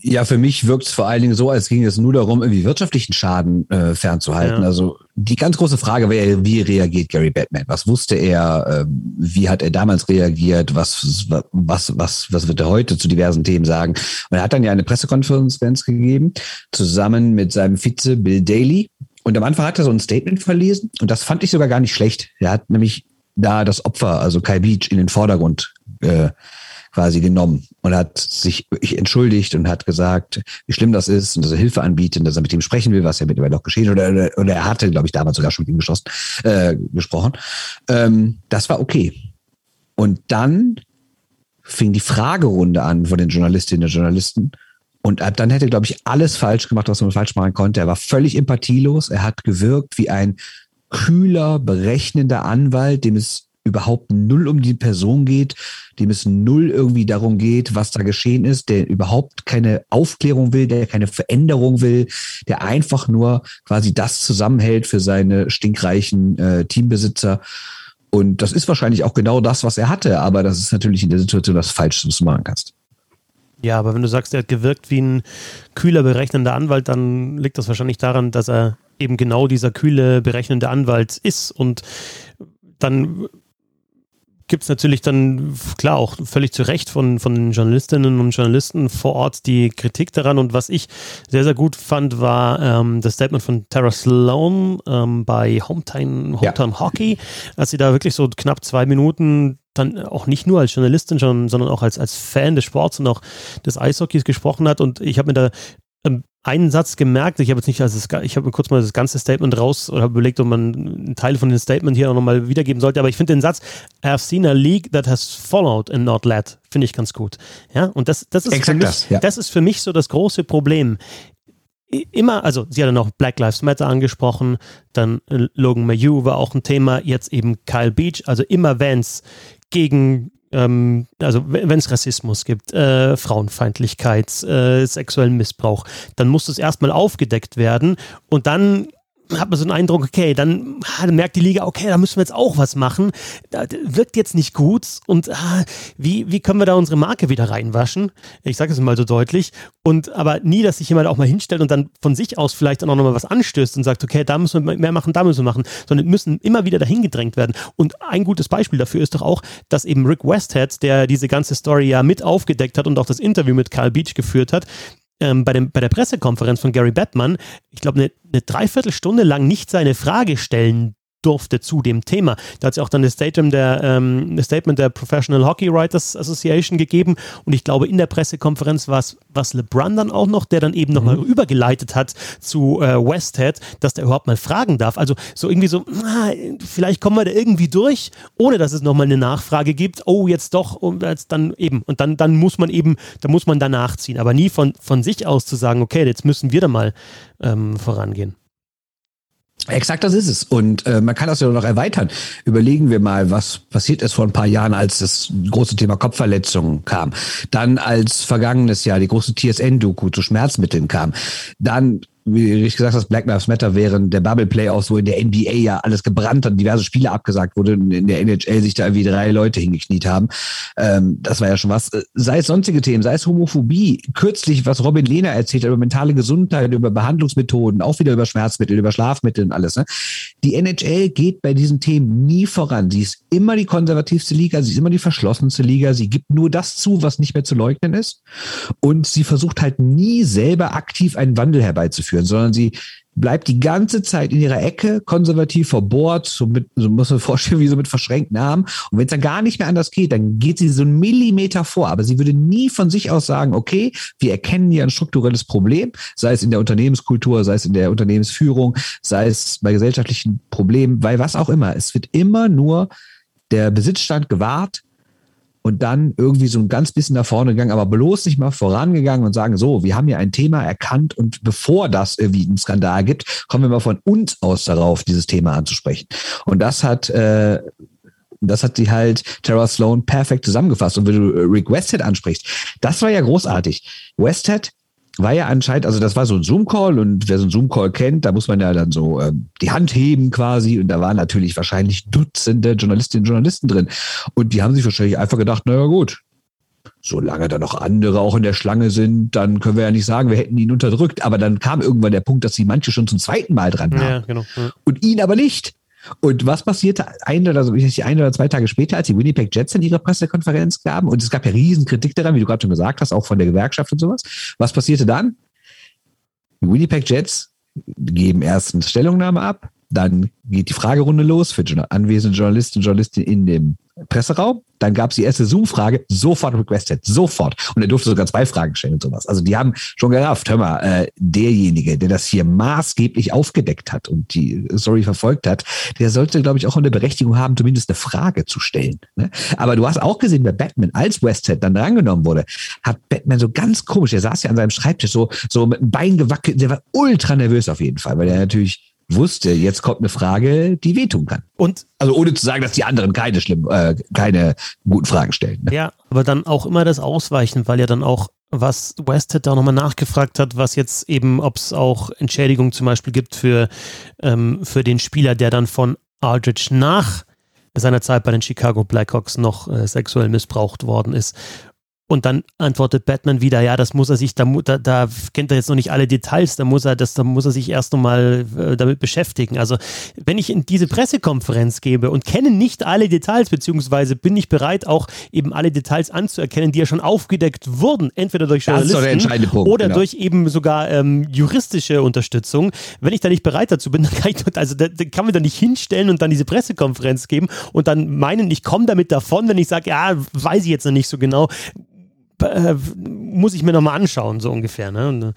Ja, für mich wirkt es vor allen Dingen so, als ging es nur darum, irgendwie wirtschaftlichen Schaden äh, fernzuhalten. Ja. Also die ganz große Frage wäre, wie reagiert Gary Batman? Was wusste er? Äh, wie hat er damals reagiert? Was, was, was, was wird er heute zu diversen Themen sagen? Und er hat dann ja eine Pressekonferenz gegeben, zusammen mit seinem Vize Bill Daly. Und am Anfang hat er so ein Statement verlesen und das fand ich sogar gar nicht schlecht. Er hat nämlich da das Opfer, also Kai Beach, in den Vordergrund äh, quasi genommen und hat sich entschuldigt und hat gesagt, wie schlimm das ist und dass er Hilfe anbietet, dass er mit ihm sprechen will, was ja mittlerweile auch geschehen oder, oder, oder er hatte, glaube ich, damals sogar schon mit ihm geschossen, äh, gesprochen. Ähm, das war okay. Und dann fing die Fragerunde an von den Journalistinnen und Journalisten. Und dann hätte, glaube ich, alles falsch gemacht, was man falsch machen konnte. Er war völlig empathielos. Er hat gewirkt wie ein kühler, berechnender Anwalt, dem es überhaupt null um die Person geht, dem es null irgendwie darum geht, was da geschehen ist, der überhaupt keine Aufklärung will, der keine Veränderung will, der einfach nur quasi das zusammenhält für seine stinkreichen äh, Teambesitzer. Und das ist wahrscheinlich auch genau das, was er hatte, aber das ist natürlich in der Situation das Falsche, was du machen kannst. Ja, aber wenn du sagst, er hat gewirkt wie ein kühler, berechnender Anwalt, dann liegt das wahrscheinlich daran, dass er eben genau dieser kühle, berechnende Anwalt ist und dann gibt es natürlich dann, klar, auch völlig zu Recht von, von den Journalistinnen und Journalisten vor Ort die Kritik daran. Und was ich sehr, sehr gut fand, war ähm, das Statement von Tara Sloan ähm, bei Hometown, Hometown ja. Hockey, als sie da wirklich so knapp zwei Minuten dann auch nicht nur als Journalistin, schon, sondern auch als, als Fan des Sports und auch des Eishockeys gesprochen hat. Und ich habe mir da ähm, einen Satz gemerkt. Ich habe jetzt nicht, also ich habe mir kurz mal das ganze Statement raus oder habe überlegt, ob man einen Teil von dem Statement hier auch nochmal wiedergeben sollte. Aber ich finde den Satz, I've seen a league that has followed and not led, finde ich ganz gut. Ja, und das, das ist Exakt für mich, das, ja. das ist für mich so das große Problem. Immer, also sie hat dann auch Black Lives Matter angesprochen, dann äh, Logan Mayu war auch ein Thema, jetzt eben Kyle Beach, also immer wenn es gegen ähm, also wenn es Rassismus gibt, äh, Frauenfeindlichkeit, äh, sexuellen Missbrauch, dann muss das erstmal aufgedeckt werden und dann hat man so einen Eindruck, okay, dann ah, merkt die Liga, okay, da müssen wir jetzt auch was machen. Das wirkt jetzt nicht gut und ah, wie, wie können wir da unsere Marke wieder reinwaschen? Ich sage es mal so deutlich. Und aber nie, dass sich jemand auch mal hinstellt und dann von sich aus vielleicht dann auch nochmal was anstößt und sagt, okay, da müssen wir mehr machen, da müssen wir machen, sondern müssen immer wieder dahin gedrängt werden. Und ein gutes Beispiel dafür ist doch auch, dass eben Rick Westhead, der diese ganze Story ja mit aufgedeckt hat und auch das Interview mit Carl Beach geführt hat, ähm, bei, dem, bei der Pressekonferenz von Gary Batman, ich glaube, eine, eine Dreiviertelstunde lang nicht seine Frage stellen durfte zu dem Thema. Da hat es auch dann das Statement der, ähm, Statement der Professional Hockey Writers Association gegeben und ich glaube, in der Pressekonferenz war es LeBron dann auch noch, der dann eben mhm. nochmal übergeleitet hat zu äh, Westhead, dass der überhaupt mal fragen darf. Also so irgendwie so, ah, vielleicht kommen wir da irgendwie durch, ohne dass es nochmal eine Nachfrage gibt. Oh, jetzt doch, und jetzt dann eben. Und dann, dann muss man eben, da muss man danach ziehen. Aber nie von, von sich aus zu sagen, okay, jetzt müssen wir da mal ähm, vorangehen. Exakt das ist es. Und äh, man kann das ja noch erweitern. Überlegen wir mal, was passiert ist vor ein paar Jahren, als das große Thema Kopfverletzungen kam. Dann als vergangenes Jahr die große TSN-Doku zu Schmerzmitteln kam. Dann wie richtig gesagt hast, Black Lives Matter während der Bubble Playoffs, wo in der NBA ja alles gebrannt hat, diverse Spiele abgesagt wurde, in der NHL sich da irgendwie drei Leute hingekniet haben. Ähm, das war ja schon was. Sei es sonstige Themen, sei es Homophobie, kürzlich, was Robin Lehner erzählt hat über mentale Gesundheit, über Behandlungsmethoden, auch wieder über Schmerzmittel, über Schlafmittel und alles. Ne? Die NHL geht bei diesen Themen nie voran. Sie ist immer die konservativste Liga, sie ist immer die verschlossenste Liga, sie gibt nur das zu, was nicht mehr zu leugnen ist. Und sie versucht halt nie selber aktiv einen Wandel herbeizuführen führen, sondern sie bleibt die ganze Zeit in ihrer Ecke, konservativ verbohrt, so, mit, so muss man vorstellen, wie so mit verschränkten Armen. Und wenn es dann gar nicht mehr anders geht, dann geht sie so einen Millimeter vor. Aber sie würde nie von sich aus sagen, okay, wir erkennen hier ein strukturelles Problem, sei es in der Unternehmenskultur, sei es in der Unternehmensführung, sei es bei gesellschaftlichen Problemen, weil was auch immer. Es wird immer nur der Besitzstand gewahrt, und dann irgendwie so ein ganz bisschen nach vorne gegangen, aber bloß nicht mal vorangegangen und sagen, so, wir haben hier ein Thema erkannt und bevor das irgendwie einen Skandal gibt, kommen wir mal von uns aus darauf, dieses Thema anzusprechen. Und das hat äh, das hat sie halt Tara Sloan perfekt zusammengefasst. Und wenn du Rick Westhead ansprichst, das war ja großartig. Westhead war ja anscheinend, also das war so ein Zoom-Call und wer so ein Zoom-Call kennt, da muss man ja dann so ähm, die Hand heben quasi und da waren natürlich wahrscheinlich Dutzende Journalistinnen und Journalisten drin und die haben sich wahrscheinlich einfach gedacht, naja gut, solange da noch andere auch in der Schlange sind, dann können wir ja nicht sagen, wir hätten ihn unterdrückt, aber dann kam irgendwann der Punkt, dass sie manche schon zum zweiten Mal dran haben ja, genau, ja. und ihn aber nicht. Und was passierte ein oder, also ein oder zwei Tage später, als die Winnipeg Jets in ihre Pressekonferenz gaben? Und es gab ja riesen Kritik daran, wie du gerade schon gesagt hast, auch von der Gewerkschaft und sowas. Was passierte dann? Die Winnipeg Jets geben erst eine Stellungnahme ab, Dann geht die Fragerunde los für anwesende Journalisten und Journalistinnen in dem Presseraum. Dann gab es die erste Zoom-Frage, sofort requested, sofort. Und er durfte sogar zwei Fragen stellen und sowas. Also die haben schon gerafft, hör mal, äh, derjenige, der das hier maßgeblich aufgedeckt hat und die Story verfolgt hat, der sollte, glaube ich, auch eine Berechtigung haben, zumindest eine Frage zu stellen. Ne? Aber du hast auch gesehen, bei Batman, als Westhead dann drangenommen wurde, hat Batman so ganz komisch, er saß ja an seinem Schreibtisch so, so mit dem Bein gewackelt, der war ultra nervös auf jeden Fall, weil er natürlich wusste, jetzt kommt eine Frage, die wehtun kann. Und also ohne zu sagen, dass die anderen keine schlimm, äh, keine guten Fragen stellen. Ne? Ja, aber dann auch immer das Ausweichen, weil ja dann auch was Westhead da nochmal nachgefragt hat, was jetzt eben, ob es auch Entschädigung zum Beispiel gibt für, ähm, für den Spieler, der dann von Aldridge nach seiner Zeit bei den Chicago Blackhawks noch äh, sexuell missbraucht worden ist. Und dann antwortet Batman wieder, ja, das muss er sich, da, da, da kennt er jetzt noch nicht alle Details, da muss er, das, da muss er sich erst nochmal äh, damit beschäftigen. Also, wenn ich in diese Pressekonferenz gebe und kenne nicht alle Details, beziehungsweise bin ich bereit, auch eben alle Details anzuerkennen, die ja schon aufgedeckt wurden, entweder durch Journalisten Punkt, oder genau. durch eben sogar ähm, juristische Unterstützung. Wenn ich da nicht bereit dazu bin, [laughs] dann kann ich, also da, da kann man da nicht hinstellen und dann diese Pressekonferenz geben und dann meinen, ich komme damit davon, wenn ich sage, ja, weiß ich jetzt noch nicht so genau äh, muss ich mir nochmal anschauen, so ungefähr. Ne? Und, äh,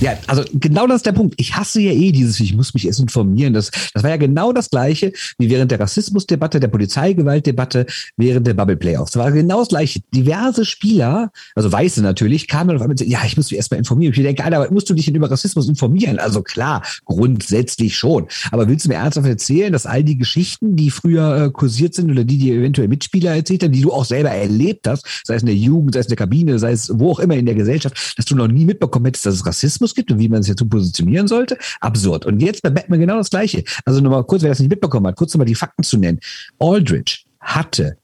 ja, also genau das ist der Punkt. Ich hasse ja eh dieses, ich muss mich erst informieren. Das, das war ja genau das Gleiche wie während der Rassismusdebatte, der Polizeigewaltdebatte, während der Bubble Playoffs. Das war genau das Gleiche. Diverse Spieler, also Weiße natürlich, kamen auf einmal und sagten, ja, ich muss mich erstmal informieren. Ich denke, Alter, aber musst du dich denn über Rassismus informieren? Also klar, grundsätzlich schon. Aber willst du mir ernsthaft erzählen, dass all die Geschichten, die früher äh, kursiert sind oder die, die eventuell Mitspieler erzählt haben, die du auch selber erlebt hast, sei es in der Jugend, sei es in der Kabine, sei es wo auch immer in der Gesellschaft, dass du noch nie mitbekommen hättest, dass es Rassismus Algorithmus gibt und wie man es jetzt positionieren sollte. Absurd. Und jetzt bei Batman genau das Gleiche. Also nochmal kurz, wer das nicht mitbekommen hat, kurz nochmal die Fakten zu nennen. Aldridge hatte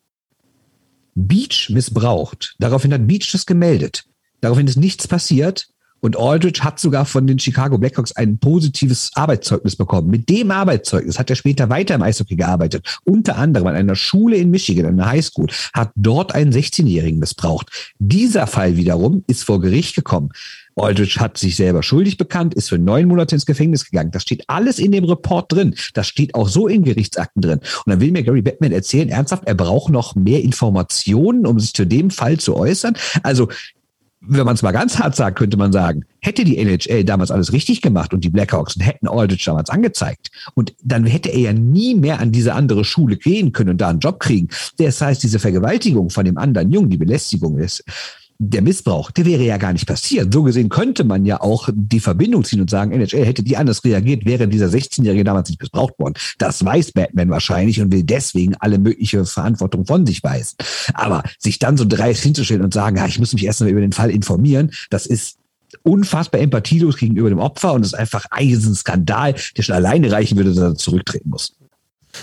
Beach missbraucht. Daraufhin hat Beach das gemeldet. Daraufhin ist nichts passiert. Und Aldridge hat sogar von den Chicago Blackhawks ein positives Arbeitszeugnis bekommen. Mit dem Arbeitszeugnis hat er später weiter im Eishockey gearbeitet. Unter anderem an einer Schule in Michigan, einer Highschool, hat dort einen 16-Jährigen missbraucht. Dieser Fall wiederum ist vor Gericht gekommen. Aldridge hat sich selber schuldig bekannt, ist für neun Monate ins Gefängnis gegangen. Das steht alles in dem Report drin. Das steht auch so in Gerichtsakten drin. Und dann will mir Gary Batman erzählen, ernsthaft, er braucht noch mehr Informationen, um sich zu dem Fall zu äußern. Also wenn man es mal ganz hart sagt, könnte man sagen, hätte die NHL damals alles richtig gemacht und die Blackhawks und hätten Aldridge damals angezeigt und dann hätte er ja nie mehr an diese andere Schule gehen können und da einen Job kriegen. Das heißt, diese Vergewaltigung von dem anderen Jungen, die Belästigung ist, der Missbrauch, der wäre ja gar nicht passiert. So gesehen könnte man ja auch die Verbindung ziehen und sagen, NHL hätte die anders reagiert, wäre dieser 16-Jährige damals nicht missbraucht worden. Das weiß Batman wahrscheinlich und will deswegen alle mögliche Verantwortung von sich weisen. Aber sich dann so dreist hinzustellen und sagen, ja, ich muss mich erst mal über den Fall informieren, das ist unfassbar empathielos gegenüber dem Opfer und ist einfach ein Skandal, der schon alleine reichen würde, dass er zurücktreten muss.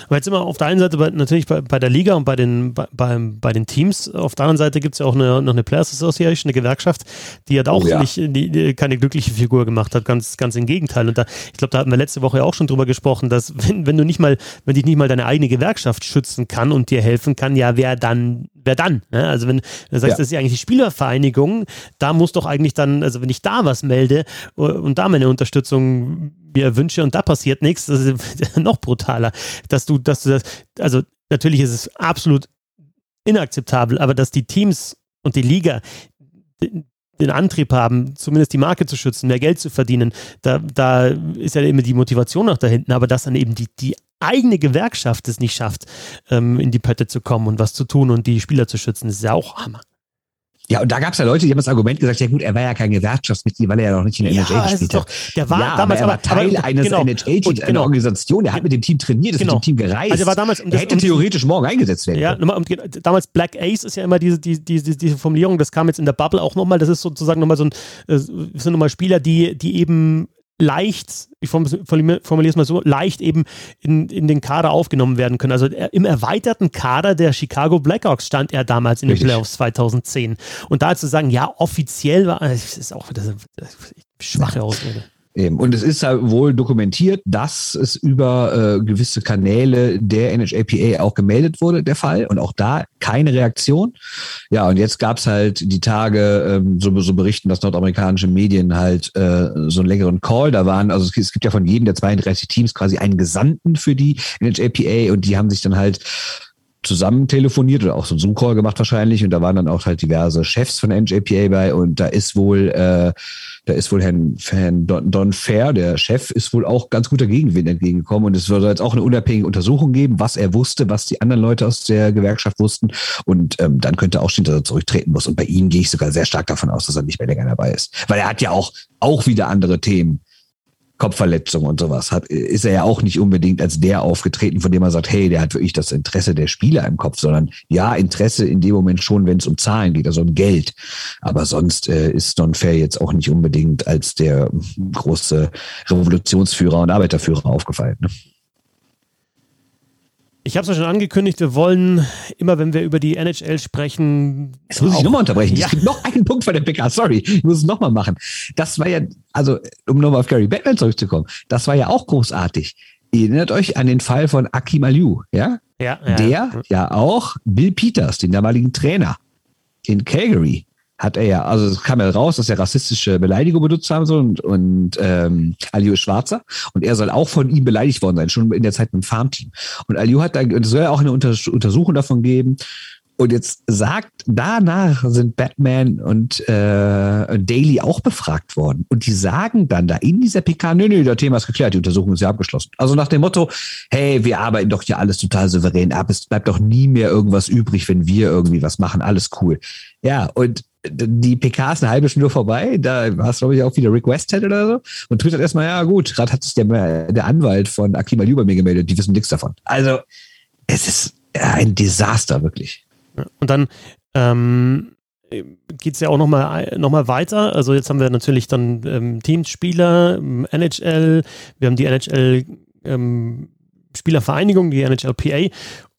Aber jetzt immer auf der einen Seite bei, natürlich bei, bei, der Liga und bei den, bei, bei, den Teams. Auf der anderen Seite gibt es ja auch eine, noch eine Players Association, eine Gewerkschaft, die hat auch oh, ja. nicht die, keine glückliche Figur gemacht hat. Ganz, ganz im Gegenteil. Und da, ich glaube, da hatten wir letzte Woche ja auch schon drüber gesprochen, dass wenn, wenn du nicht mal, wenn dich nicht mal deine eigene Gewerkschaft schützen kann und dir helfen kann, ja, wer dann, wer dann? Ne? Also wenn du sagst, ja. das ist ja eigentlich die Spielervereinigung, da muss doch eigentlich dann, also wenn ich da was melde und da meine Unterstützung mir wünsche und da passiert nichts, das ist [laughs] noch brutaler, dass du, dass du das, also natürlich ist es absolut inakzeptabel, aber dass die Teams und die Liga den Antrieb haben, zumindest die Marke zu schützen, mehr Geld zu verdienen, da, da ist ja immer die Motivation noch dahinten, aber dass dann eben die, die eigene Gewerkschaft es nicht schafft, ähm, in die Pötte zu kommen und was zu tun und die Spieler zu schützen, ist ja auch Hammer. Ja, und da gab es ja Leute, die haben das Argument gesagt, ja gut, er war ja kein Gewerkschaftsmitglied, weil er ja noch nicht in der ja, NHL gespielt hat. Doch, der war ja, damals aber er war Teil aber, eines genau, NHL-Teams, genau. einer Organisation, der hat mit dem Team trainiert, ist genau. mit dem Team gereist. Also er war damals, der hätte theoretisch morgen eingesetzt werden Ja, und damals Black Ace ist ja immer diese, die, die, diese Formulierung, das kam jetzt in der Bubble auch nochmal, das ist sozusagen nochmal so ein, das sind nochmal Spieler, die, die eben leicht, ich formuliere es mal so, leicht eben in, in den Kader aufgenommen werden können. Also im erweiterten Kader der Chicago Blackhawks stand er damals in den Richtig. Playoffs 2010. Und da zu sagen, ja, offiziell war, das ist auch das ist schwache Ausrede. Eben. Und es ist halt wohl dokumentiert, dass es über äh, gewisse Kanäle der NHAPA auch gemeldet wurde, der Fall. Und auch da keine Reaktion. Ja, und jetzt gab es halt die Tage, ähm, so, so berichten das nordamerikanische Medien halt äh, so einen längeren Call. Da waren, also es, es gibt ja von jedem der 32 Teams quasi einen Gesandten für die NHAPA und die haben sich dann halt zusammen telefoniert oder auch so einen Zoom-Call gemacht wahrscheinlich. Und da waren dann auch halt diverse Chefs von NJPA bei. Und da ist wohl, äh, da ist wohl Herrn, Herrn Don, Don Fair, der Chef, ist wohl auch ganz guter Gegenwind entgegengekommen. Und es soll jetzt auch eine unabhängige Untersuchung geben, was er wusste, was die anderen Leute aus der Gewerkschaft wussten. Und ähm, dann könnte auch stehen, dass er zurücktreten muss. Und bei ihm gehe ich sogar sehr stark davon aus, dass er nicht mehr länger dabei ist, weil er hat ja auch, auch wieder andere Themen Kopfverletzung und sowas hat, ist er ja auch nicht unbedingt als der aufgetreten, von dem man sagt, hey, der hat wirklich das Interesse der Spieler im Kopf, sondern ja, Interesse in dem Moment schon, wenn es um Zahlen geht, also um Geld. Aber sonst äh, ist Don Fair jetzt auch nicht unbedingt als der große Revolutionsführer und Arbeiterführer aufgefallen. Ne? Ich habe es ja schon angekündigt, wir wollen immer, wenn wir über die NHL sprechen. Das muss ich nochmal unterbrechen. Ja. Es gibt noch einen Punkt von der PK, sorry, ich muss es nochmal machen. Das war ja, also um nochmal auf Gary Batman zurückzukommen, das war ja auch großartig. Ihr erinnert euch an den Fall von Akim Aliu, ja? Ja, ja. Der ja auch Bill Peters, den damaligen Trainer in Calgary, hat er ja, also es kam ja raus, dass er rassistische Beleidigung benutzt haben soll und, und ähm, Aliu ist Schwarzer und er soll auch von ihm beleidigt worden sein, schon in der Zeit mit dem Farmteam. Und Aliu hat da, es soll ja auch eine Untersuchung davon geben. Und jetzt sagt, danach sind Batman und äh, Daly auch befragt worden. Und die sagen dann da in dieser PK, nö, nö, das Thema ist geklärt, die Untersuchung ist ja abgeschlossen. Also nach dem Motto, hey, wir arbeiten doch hier alles total souverän ab, es bleibt doch nie mehr irgendwas übrig, wenn wir irgendwie was machen, alles cool. Ja, und die PK ist eine halbe Stunde vorbei. Da war es, glaube ich, auch wieder Rick Westhead oder so. Und twittert erstmal, ja gut, gerade hat sich der, der Anwalt von Akima Liu bei mir gemeldet, die wissen nichts davon. Also, es ist ein Desaster, wirklich. Und dann ähm, geht es ja auch nochmal noch mal weiter. Also jetzt haben wir natürlich dann ähm, Teamspieler, NHL, wir haben die NHL ähm, Spielervereinigung, die NHLPA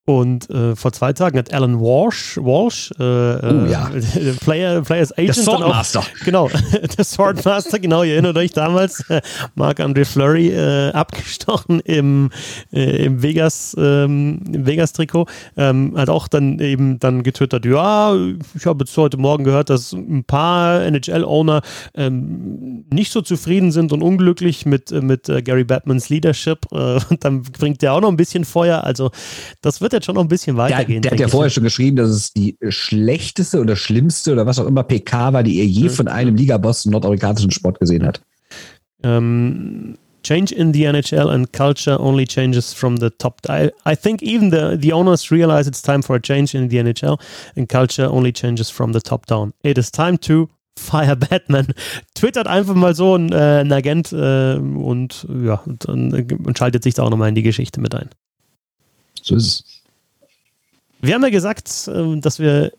und äh, vor zwei Tagen hat Alan Walsh, Walsh äh, oh, ja. äh, [laughs] Player, Players Agent. Der Swordmaster. Genau, [laughs] der Swordmaster, genau, ihr erinnert euch damals, [laughs] äh, Marc-André Fleury äh, abgestochen im, äh, im Vegas, ähm, im Vegas-Trikot. Ähm, hat auch dann eben dann getwittert, ja, ich habe jetzt heute Morgen gehört, dass ein paar NHL-Owner ähm, nicht so zufrieden sind und unglücklich mit, mit äh, Gary Batmans Leadership. Äh, und dann bringt der auch noch ein bisschen Feuer. Also das wird jetzt schon noch ein bisschen weitergehen. Der, der hat ja vorher schon geschrieben, dass es die schlechteste oder schlimmste oder was auch immer PK war, die er je von einem Ligaboss im nordamerikanischen Sport gesehen hat. Ähm, change in the NHL and culture only changes from the top. I, I think even the, the owners realize it's time for a change in the NHL and culture only changes from the top down. It is time to Fire [laughs] Batman. Twittert einfach mal so ein, äh, ein Agent äh, und ja, und, und, und schaltet sich da auch nochmal in die Geschichte mit ein. So ist es. Wir haben ja gesagt, ähm, dass wir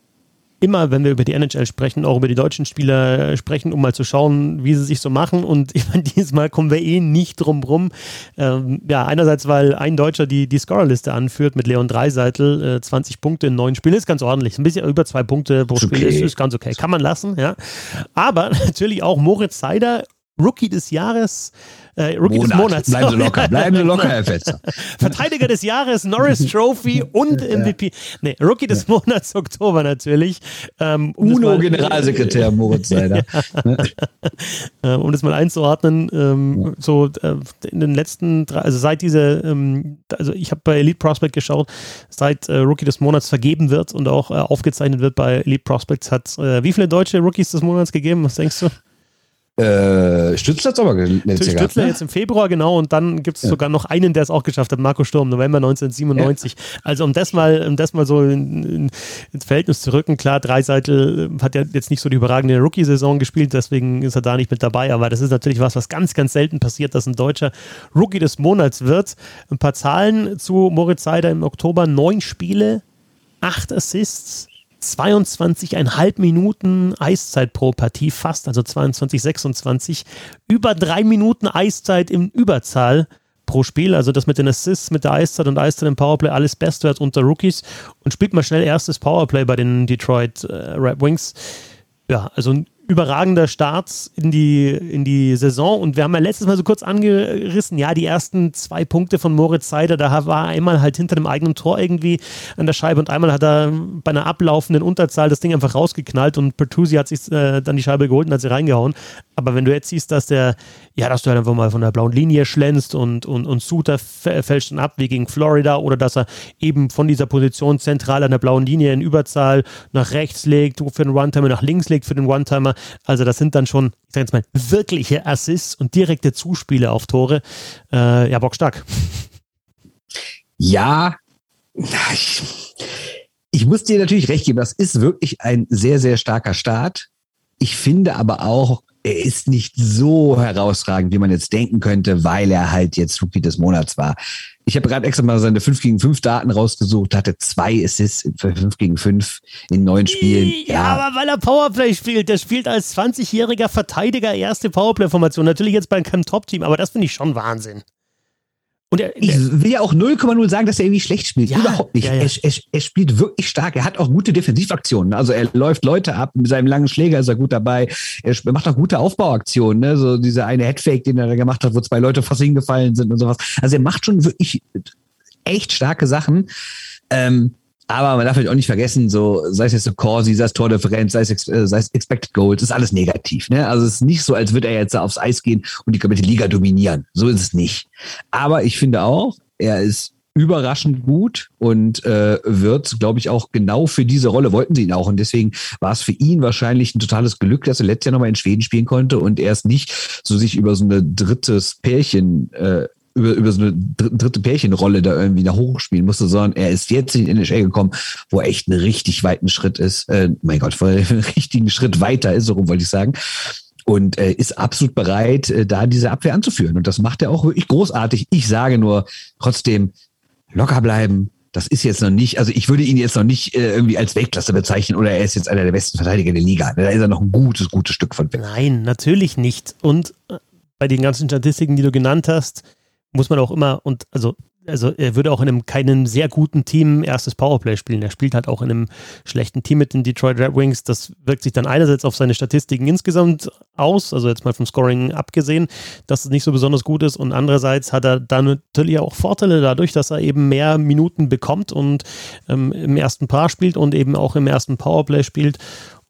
immer, wenn wir über die NHL sprechen, auch über die deutschen Spieler äh, sprechen, um mal zu schauen, wie sie sich so machen. Und [laughs] ich meine, dieses Mal kommen wir eh nicht drum rum. Ähm, ja, einerseits, weil ein Deutscher die, die Scorerliste anführt mit Leon Dreiseitel, äh, 20 Punkte in neun Spielen, ist ganz ordentlich. Ein bisschen über zwei Punkte pro Spiel okay. ist, ist ganz okay. Kann man lassen, ja. Aber [laughs] natürlich auch Moritz Seider, Rookie des Jahres, äh, Rookie Monat. des Monats. Bleiben Sie locker, bleiben Sie locker, Herr Fetzer. [laughs] Verteidiger des Jahres, Norris Trophy und MVP. Nee, Rookie des Monats, Oktober natürlich. Ähm, um UNO-Generalsekretär Moritz Seider. [laughs] Ähm, um das mal einzuordnen, ähm, so äh, in den letzten drei, also seit dieser, ähm, also ich habe bei Elite Prospect geschaut, seit äh, Rookie des Monats vergeben wird und auch äh, aufgezeichnet wird bei Elite Prospects, hat äh, wie viele deutsche Rookies des Monats gegeben? Was denkst du? Äh, Stützler hat aber letztes Jahr Stützler ne? jetzt im Februar, genau, und dann gibt es ja. sogar noch einen, der es auch geschafft hat, Marco Sturm, November 1997. Ja. Also um das mal, um das mal so in, in, ins Verhältnis zu rücken, klar, Dreiseitel hat ja jetzt nicht so die überragende Rookie-Saison gespielt, deswegen ist er da nicht mit dabei, aber das ist natürlich was, was ganz, ganz selten passiert, dass ein deutscher Rookie des Monats wird. Ein paar Zahlen zu Moritz Seider im Oktober, neun Spiele, acht Assists, 22,5 Minuten Eiszeit pro Partie, fast, also 22, 26. Über drei Minuten Eiszeit im Überzahl pro Spiel. Also das mit den Assists, mit der Eiszeit und Eiszeit im Powerplay, alles Bestwert unter Rookies. Und spielt mal schnell erstes Powerplay bei den Detroit äh, Red Wings. Ja, also überragender Start in die, in die Saison. Und wir haben ja letztes Mal so kurz angerissen, ja, die ersten zwei Punkte von Moritz Seider, da war einmal halt hinter dem eigenen Tor irgendwie an der Scheibe und einmal hat er bei einer ablaufenden Unterzahl das Ding einfach rausgeknallt und Pertusi hat sich äh, dann die Scheibe geholt und hat sie reingehauen. Aber wenn du jetzt siehst, dass der, ja, dass du halt einfach mal von der blauen Linie schlänzt und, und, und Suter fälscht dann ab wie gegen Florida oder dass er eben von dieser Position zentral an der blauen Linie in Überzahl nach rechts legt, für den One-Timer nach links legt für den One-Timer. Also das sind dann schon, ich sag jetzt mal, wirkliche Assists und direkte Zuspiele auf Tore. Äh, ja, bockstark. Ja, ich, ich muss dir natürlich recht geben, das ist wirklich ein sehr, sehr starker Start. Ich finde aber auch, er ist nicht so herausragend, wie man jetzt denken könnte, weil er halt jetzt Rookie des Monats war. Ich habe gerade extra mal seine 5 gegen 5 Daten rausgesucht, hatte zwei Assists für 5 gegen 5 in neun Spielen. Ja, ja, aber weil er Powerplay spielt. Der spielt als 20-jähriger Verteidiger erste Powerplay-Formation. Natürlich jetzt bei keinem Top-Team, aber das finde ich schon Wahnsinn. Und er, ich will ja auch 0,0 sagen, dass er irgendwie schlecht spielt. Ja, Überhaupt nicht. Ja, ja. Er, er, er, spielt wirklich stark. Er hat auch gute Defensivaktionen. Also er läuft Leute ab. Mit seinem langen Schläger ist er gut dabei. Er macht auch gute Aufbauaktionen. Ne? So dieser eine Headfake, den er da gemacht hat, wo zwei Leute fast hingefallen sind und sowas. Also er macht schon wirklich echt starke Sachen. Ähm, aber man darf halt auch nicht vergessen, so, sei es jetzt so Corsi, sei es Tordifferenz, sei es, äh, sei es Expected Goals, ist alles negativ. Ne? Also es ist nicht so, als würde er jetzt aufs Eis gehen und die komplette Liga dominieren. So ist es nicht. Aber ich finde auch, er ist überraschend gut und äh, wird, glaube ich, auch genau für diese Rolle wollten sie ihn auch. Und deswegen war es für ihn wahrscheinlich ein totales Glück, dass er letztes Jahr nochmal in Schweden spielen konnte und er es nicht so sich über so ein drittes Pärchen äh, über, über so eine dritte Pärchenrolle da irgendwie nach hoch spielen musste, sondern er ist jetzt in die NHL gekommen, wo er echt einen richtig weiten Schritt ist. Äh, mein Gott, er [laughs] einen richtigen Schritt weiter ist, so rum wollte ich sagen und äh, ist absolut bereit, äh, da diese Abwehr anzuführen. Und das macht er auch wirklich großartig. Ich sage nur trotzdem locker bleiben. Das ist jetzt noch nicht, also ich würde ihn jetzt noch nicht äh, irgendwie als Weltklasse bezeichnen oder er ist jetzt einer der besten Verteidiger der Liga. Da ist er noch ein gutes, gutes Stück von weg. Nein, natürlich nicht. Und äh, bei den ganzen Statistiken, die du genannt hast, muss man auch immer, und also, also er würde auch in einem keinem sehr guten Team erstes Powerplay spielen. Er spielt halt auch in einem schlechten Team mit den Detroit Red Wings. Das wirkt sich dann einerseits auf seine Statistiken insgesamt aus, also jetzt mal vom Scoring abgesehen, dass es nicht so besonders gut ist. Und andererseits hat er dann natürlich auch Vorteile dadurch, dass er eben mehr Minuten bekommt und ähm, im ersten Paar spielt und eben auch im ersten Powerplay spielt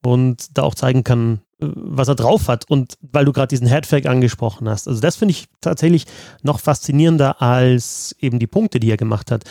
und da auch zeigen kann, was er drauf hat. Und weil du gerade diesen Headfake angesprochen hast. Also das finde ich tatsächlich noch faszinierender als eben die Punkte, die er gemacht hat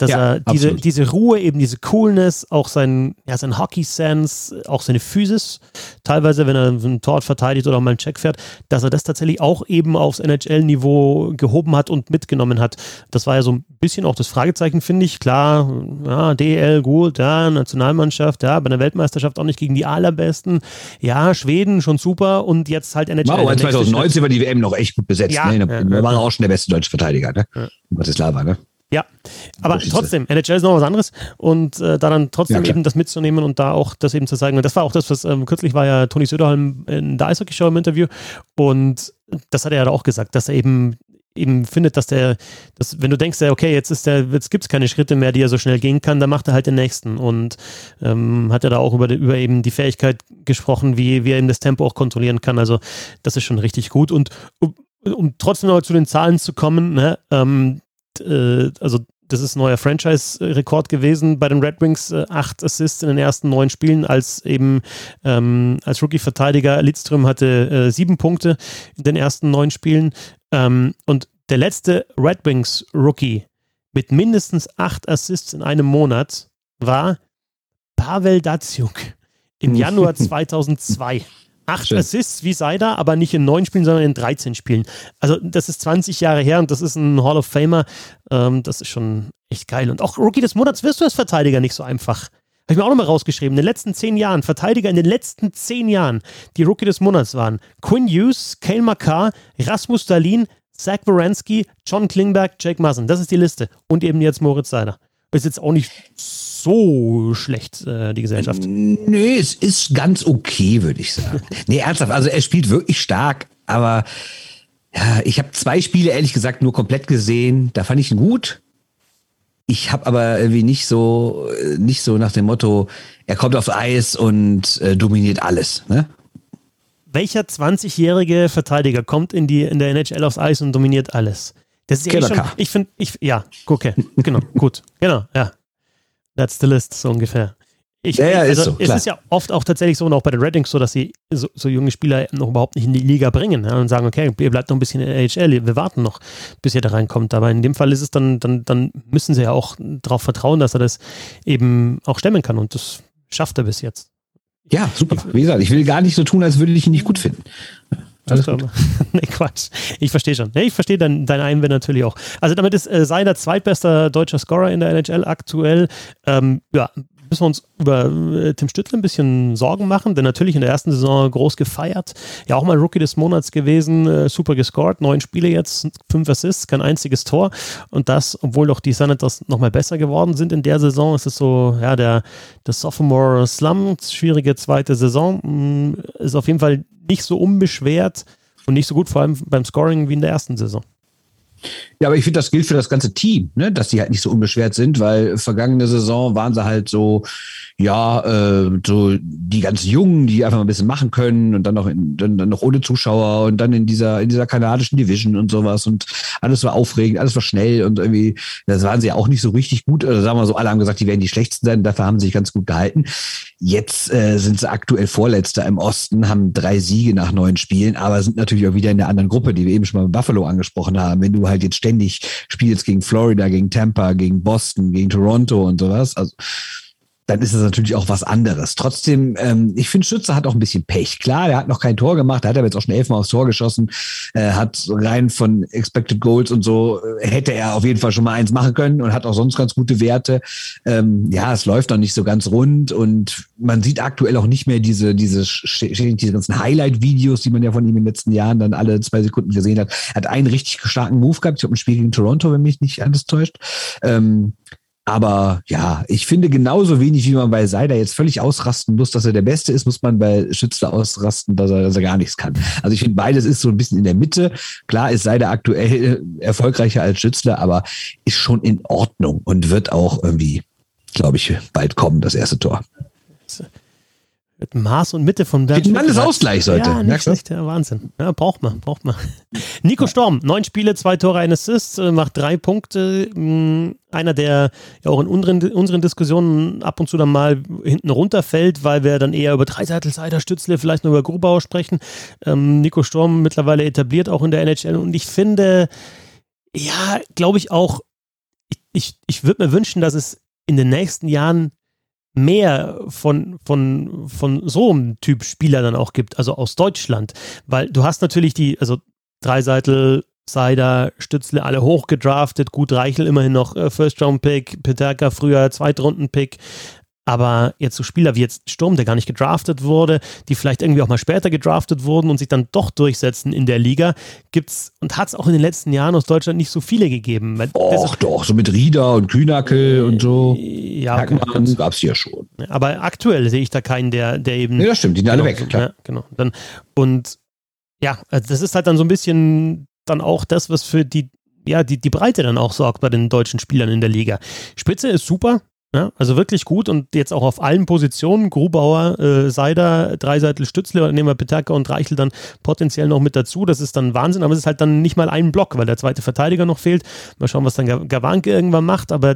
dass ja, er diese, diese Ruhe, eben diese Coolness, auch sein, ja, sein Hockey-Sense, auch seine Physis, teilweise, wenn er ein Tor verteidigt oder mal einen Check fährt, dass er das tatsächlich auch eben aufs NHL-Niveau gehoben hat und mitgenommen hat. Das war ja so ein bisschen auch das Fragezeichen, finde ich. Klar, ja, DL gut, ja, Nationalmannschaft, ja, bei der Weltmeisterschaft auch nicht gegen die allerbesten. Ja, Schweden schon super und jetzt halt NHL. Wow, 2019 war die WM noch echt gut besetzt. Ja, ne? ja, war auch schon der beste deutsche Verteidiger, ne? Ja. Bratislava, ne? Ja, aber trotzdem, NHL ist noch was anderes und äh, da dann trotzdem ja, eben das mitzunehmen und da auch das eben zu zeigen. Und das war auch das, was ähm, kürzlich war ja Toni Söderholm in der Eishockey-Show im Interview und das hat er ja auch gesagt, dass er eben eben findet, dass der, dass, wenn du denkst, okay, jetzt ist der, jetzt gibt es keine Schritte mehr, die er so schnell gehen kann, dann macht er halt den nächsten. Und ähm, hat er da auch über, über eben die Fähigkeit gesprochen, wie, wie er eben das Tempo auch kontrollieren kann. Also das ist schon richtig gut. Und um, um trotzdem noch zu den Zahlen zu kommen, ne, ähm, äh, also das ist ein neuer Franchise-Rekord gewesen bei den Red Wings. Äh, acht Assists in den ersten neun Spielen als eben ähm, als Rookie-Verteidiger. Lidström hatte äh, sieben Punkte in den ersten neun Spielen. Ähm, und der letzte Red Wings-Rookie mit mindestens acht Assists in einem Monat war Pavel Datsjuk im [laughs] Januar 2002. Acht Schön. Assists wie Seider, aber nicht in neun Spielen, sondern in 13 Spielen. Also das ist 20 Jahre her und das ist ein Hall of Famer. Ähm, das ist schon echt geil. Und auch Rookie des Monats wirst du als Verteidiger nicht so einfach. Habe ich mir auch nochmal rausgeschrieben. In den letzten zehn Jahren, Verteidiger in den letzten zehn Jahren, die Rookie des Monats waren Quinn Hughes, Kale McCarr, Rasmus Dalin, Zach Wierenski, John Klingberg, Jake Muzzin. Das ist die Liste. Und eben jetzt Moritz Seider. Ist jetzt auch nicht so schlecht, äh, die Gesellschaft. Nee, es ist ganz okay, würde ich sagen. [laughs] nee, ernsthaft, also er spielt wirklich stark, aber ja, ich habe zwei Spiele ehrlich gesagt nur komplett gesehen. Da fand ich ihn gut. Ich habe aber irgendwie nicht so, nicht so nach dem Motto, er kommt aufs Eis und äh, dominiert alles. Ne? welcher 20-jährige Verteidiger kommt in, die, in der NHL aufs Eis und dominiert alles? Das ist ja eh schon, ich finde, ich, ja, okay, [laughs] genau, gut, genau, ja. That's the list, so ungefähr. Ich, ja, ja, also, ist so, es ist ja oft auch tatsächlich so und auch bei den Reddings so, dass sie so, so, junge Spieler noch überhaupt nicht in die Liga bringen ja, und sagen, okay, ihr bleibt noch ein bisschen in der AHL, wir warten noch, bis ihr da reinkommt. Aber in dem Fall ist es dann, dann, dann müssen sie ja auch darauf vertrauen, dass er das eben auch stemmen kann und das schafft er bis jetzt. Ja, super. Wie gesagt, ich will gar nicht so tun, als würde ich ihn nicht gut finden. Alles gut. [laughs] nee, Quatsch. Ich verstehe schon. Nee, ich verstehe dein, dein Einwand natürlich auch. Also damit ist äh, seiner zweitbester deutscher Scorer in der NHL aktuell. Ähm, ja, müssen wir uns über äh, Tim Stützle ein bisschen Sorgen machen, denn natürlich in der ersten Saison groß gefeiert. Ja, auch mal Rookie des Monats gewesen, äh, super gescored, neun Spiele jetzt, fünf Assists, kein einziges Tor. Und das, obwohl doch die Senators nochmal besser geworden sind in der Saison, ist es so, ja, der, der Sophomore Slum, schwierige zweite Saison, mm, ist auf jeden Fall nicht so unbeschwert und nicht so gut, vor allem beim Scoring wie in der ersten Saison. Ja, aber ich finde, das gilt für das ganze Team, ne? dass die halt nicht so unbeschwert sind, weil vergangene Saison waren sie halt so, ja, äh, so die ganz Jungen, die einfach mal ein bisschen machen können und dann noch in, dann, dann noch ohne Zuschauer und dann in dieser in dieser kanadischen Division und sowas und alles war aufregend, alles war schnell und irgendwie, das waren sie ja auch nicht so richtig gut. Oder sagen wir so, alle haben gesagt, die werden die schlechtesten sein, dafür haben sie sich ganz gut gehalten. Jetzt äh, sind sie aktuell Vorletzter im Osten, haben drei Siege nach neun Spielen, aber sind natürlich auch wieder in der anderen Gruppe, die wir eben schon mal mit Buffalo angesprochen haben. Wenn du halt jetzt ständig spielst gegen Florida, gegen Tampa, gegen Boston, gegen Toronto und sowas, also dann ist es natürlich auch was anderes. Trotzdem, ähm, ich finde, Schütze hat auch ein bisschen Pech. Klar, der hat noch kein Tor gemacht, hat aber jetzt auch schon elfmal aufs Tor geschossen, äh, hat rein von Expected Goals und so, äh, hätte er auf jeden Fall schon mal eins machen können und hat auch sonst ganz gute Werte. Ähm, ja, es läuft noch nicht so ganz rund und man sieht aktuell auch nicht mehr diese, diese, diese ganzen Highlight-Videos, die man ja von ihm in den letzten Jahren dann alle zwei Sekunden gesehen hat. Er hat einen richtig starken Move gehabt. Ich habe ein Spiel gegen Toronto, wenn mich nicht alles täuscht. Ähm, aber ja, ich finde genauso wenig, wie man bei Seider jetzt völlig ausrasten muss, dass er der Beste ist, muss man bei Schützler ausrasten, dass er, dass er gar nichts kann. Also ich finde, beides ist so ein bisschen in der Mitte. Klar ist Seider aktuell [laughs] erfolgreicher als Schützler, aber ist schon in Ordnung und wird auch irgendwie, glaube ich, bald kommen, das erste Tor. Mit Maß und Mitte von Bernd. Mit alles Ausgleich heute. Ja, nicht schlecht, ja, Wahnsinn. Ja, braucht man, braucht man. Nico Storm, neun Spiele, zwei Tore, ein Assist, äh, macht drei Punkte. Mm, einer, der ja auch in unseren, unseren Diskussionen ab und zu dann mal hinten runterfällt, weil wir dann eher über Dreiseitel, Stützle, vielleicht nur über Grubauer sprechen. Ähm, Nico Storm mittlerweile etabliert auch in der NHL und ich finde, ja, glaube ich auch, ich, ich, ich würde mir wünschen, dass es in den nächsten Jahren mehr von, von, von so einem Typ Spieler dann auch gibt, also aus Deutschland. Weil du hast natürlich die, also Dreiseitel, Seider, Stützle alle hochgedraftet, gut Reichel immerhin noch äh, First-Round-Pick, Peterka früher Zweitrunden-Pick. Aber jetzt so Spieler wie jetzt Sturm, der gar nicht gedraftet wurde, die vielleicht irgendwie auch mal später gedraftet wurden und sich dann doch durchsetzen in der Liga, gibt's und hat es auch in den letzten Jahren aus Deutschland nicht so viele gegeben. Och, doch, so mit Rieder und Kühnacke und so. Ja, okay, gab es ja schon. Aber aktuell sehe ich da keinen, der, der eben. Nee, das stimmt, die sind genau, alle weg, klar. Ja, genau. Dann, und ja, also das ist halt dann so ein bisschen dann auch das, was für die ja, die, die Breite dann auch sorgt bei den deutschen Spielern in der Liga. Spitze ist super, ja, also wirklich gut und jetzt auch auf allen Positionen. Grubauer, äh, Seider, Dreiseitel, Stützle, nehmen wir Peterka und Reichel dann potenziell noch mit dazu. Das ist dann Wahnsinn, aber es ist halt dann nicht mal ein Block, weil der zweite Verteidiger noch fehlt. Mal schauen, was dann Gawanke irgendwann macht, aber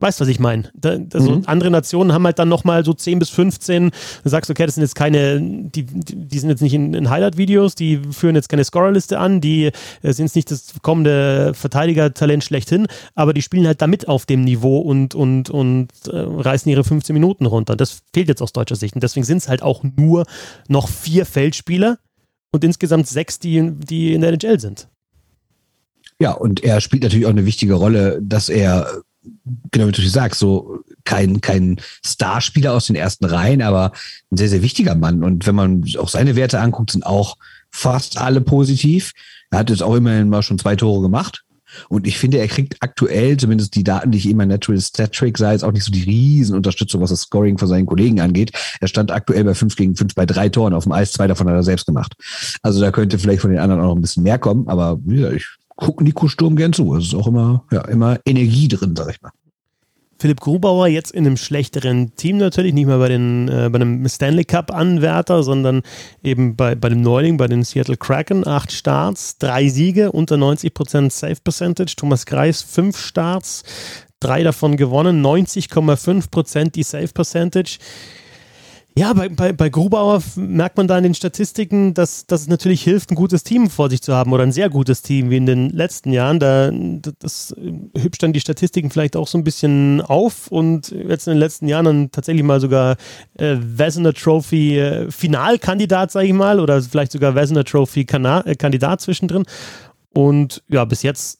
weißt, was ich meine. Da, also mhm. Andere Nationen haben halt dann nochmal so 10 bis 15. Du sagst, okay, das sind jetzt keine, die, die sind jetzt nicht in, in Highlight-Videos, die führen jetzt keine Scorerliste an, die äh, sind jetzt nicht das kommende Verteidiger-Talent schlechthin, aber die spielen halt damit auf dem Niveau und, und, und äh, reißen ihre 15 Minuten runter. Das fehlt jetzt aus deutscher Sicht. Und deswegen sind es halt auch nur noch vier Feldspieler und insgesamt sechs, die, die in der NHL sind. Ja, und er spielt natürlich auch eine wichtige Rolle, dass er genau wie du sagst, so kein, kein Starspieler aus den ersten Reihen, aber ein sehr, sehr wichtiger Mann. Und wenn man auch seine Werte anguckt, sind auch fast alle positiv. Er hat jetzt auch immerhin mal schon zwei Tore gemacht. Und ich finde, er kriegt aktuell, zumindest die Daten, die ich immer Natural Stat Trick sah, jetzt auch nicht so die Riesenunterstützung, was das Scoring von seinen Kollegen angeht. Er stand aktuell bei fünf gegen fünf bei drei Toren auf dem Eis, zwei davon hat er selbst gemacht. Also da könnte vielleicht von den anderen auch noch ein bisschen mehr kommen, aber ja, ich gucke Nico Sturm gern zu. Es ist auch immer, ja, immer Energie drin, sag ich mal. Philipp Grubauer jetzt in einem schlechteren Team natürlich, nicht mehr bei, den, äh, bei einem Stanley Cup-Anwärter, sondern eben bei, bei dem Neuling, bei den Seattle Kraken. Acht Starts, drei Siege, unter 90% Save Percentage. Thomas Greis, fünf Starts, drei davon gewonnen, 90,5% die Save Percentage. Ja, bei, bei, bei Grubauer merkt man da in den Statistiken, dass, dass es natürlich hilft, ein gutes Team vor sich zu haben oder ein sehr gutes Team wie in den letzten Jahren. Da das hübscht dann die Statistiken vielleicht auch so ein bisschen auf und jetzt in den letzten Jahren dann tatsächlich mal sogar äh, Vesna Trophy äh, Finalkandidat, sage ich mal, oder vielleicht sogar Vesna Trophy Kana äh, Kandidat zwischendrin. Und ja, bis jetzt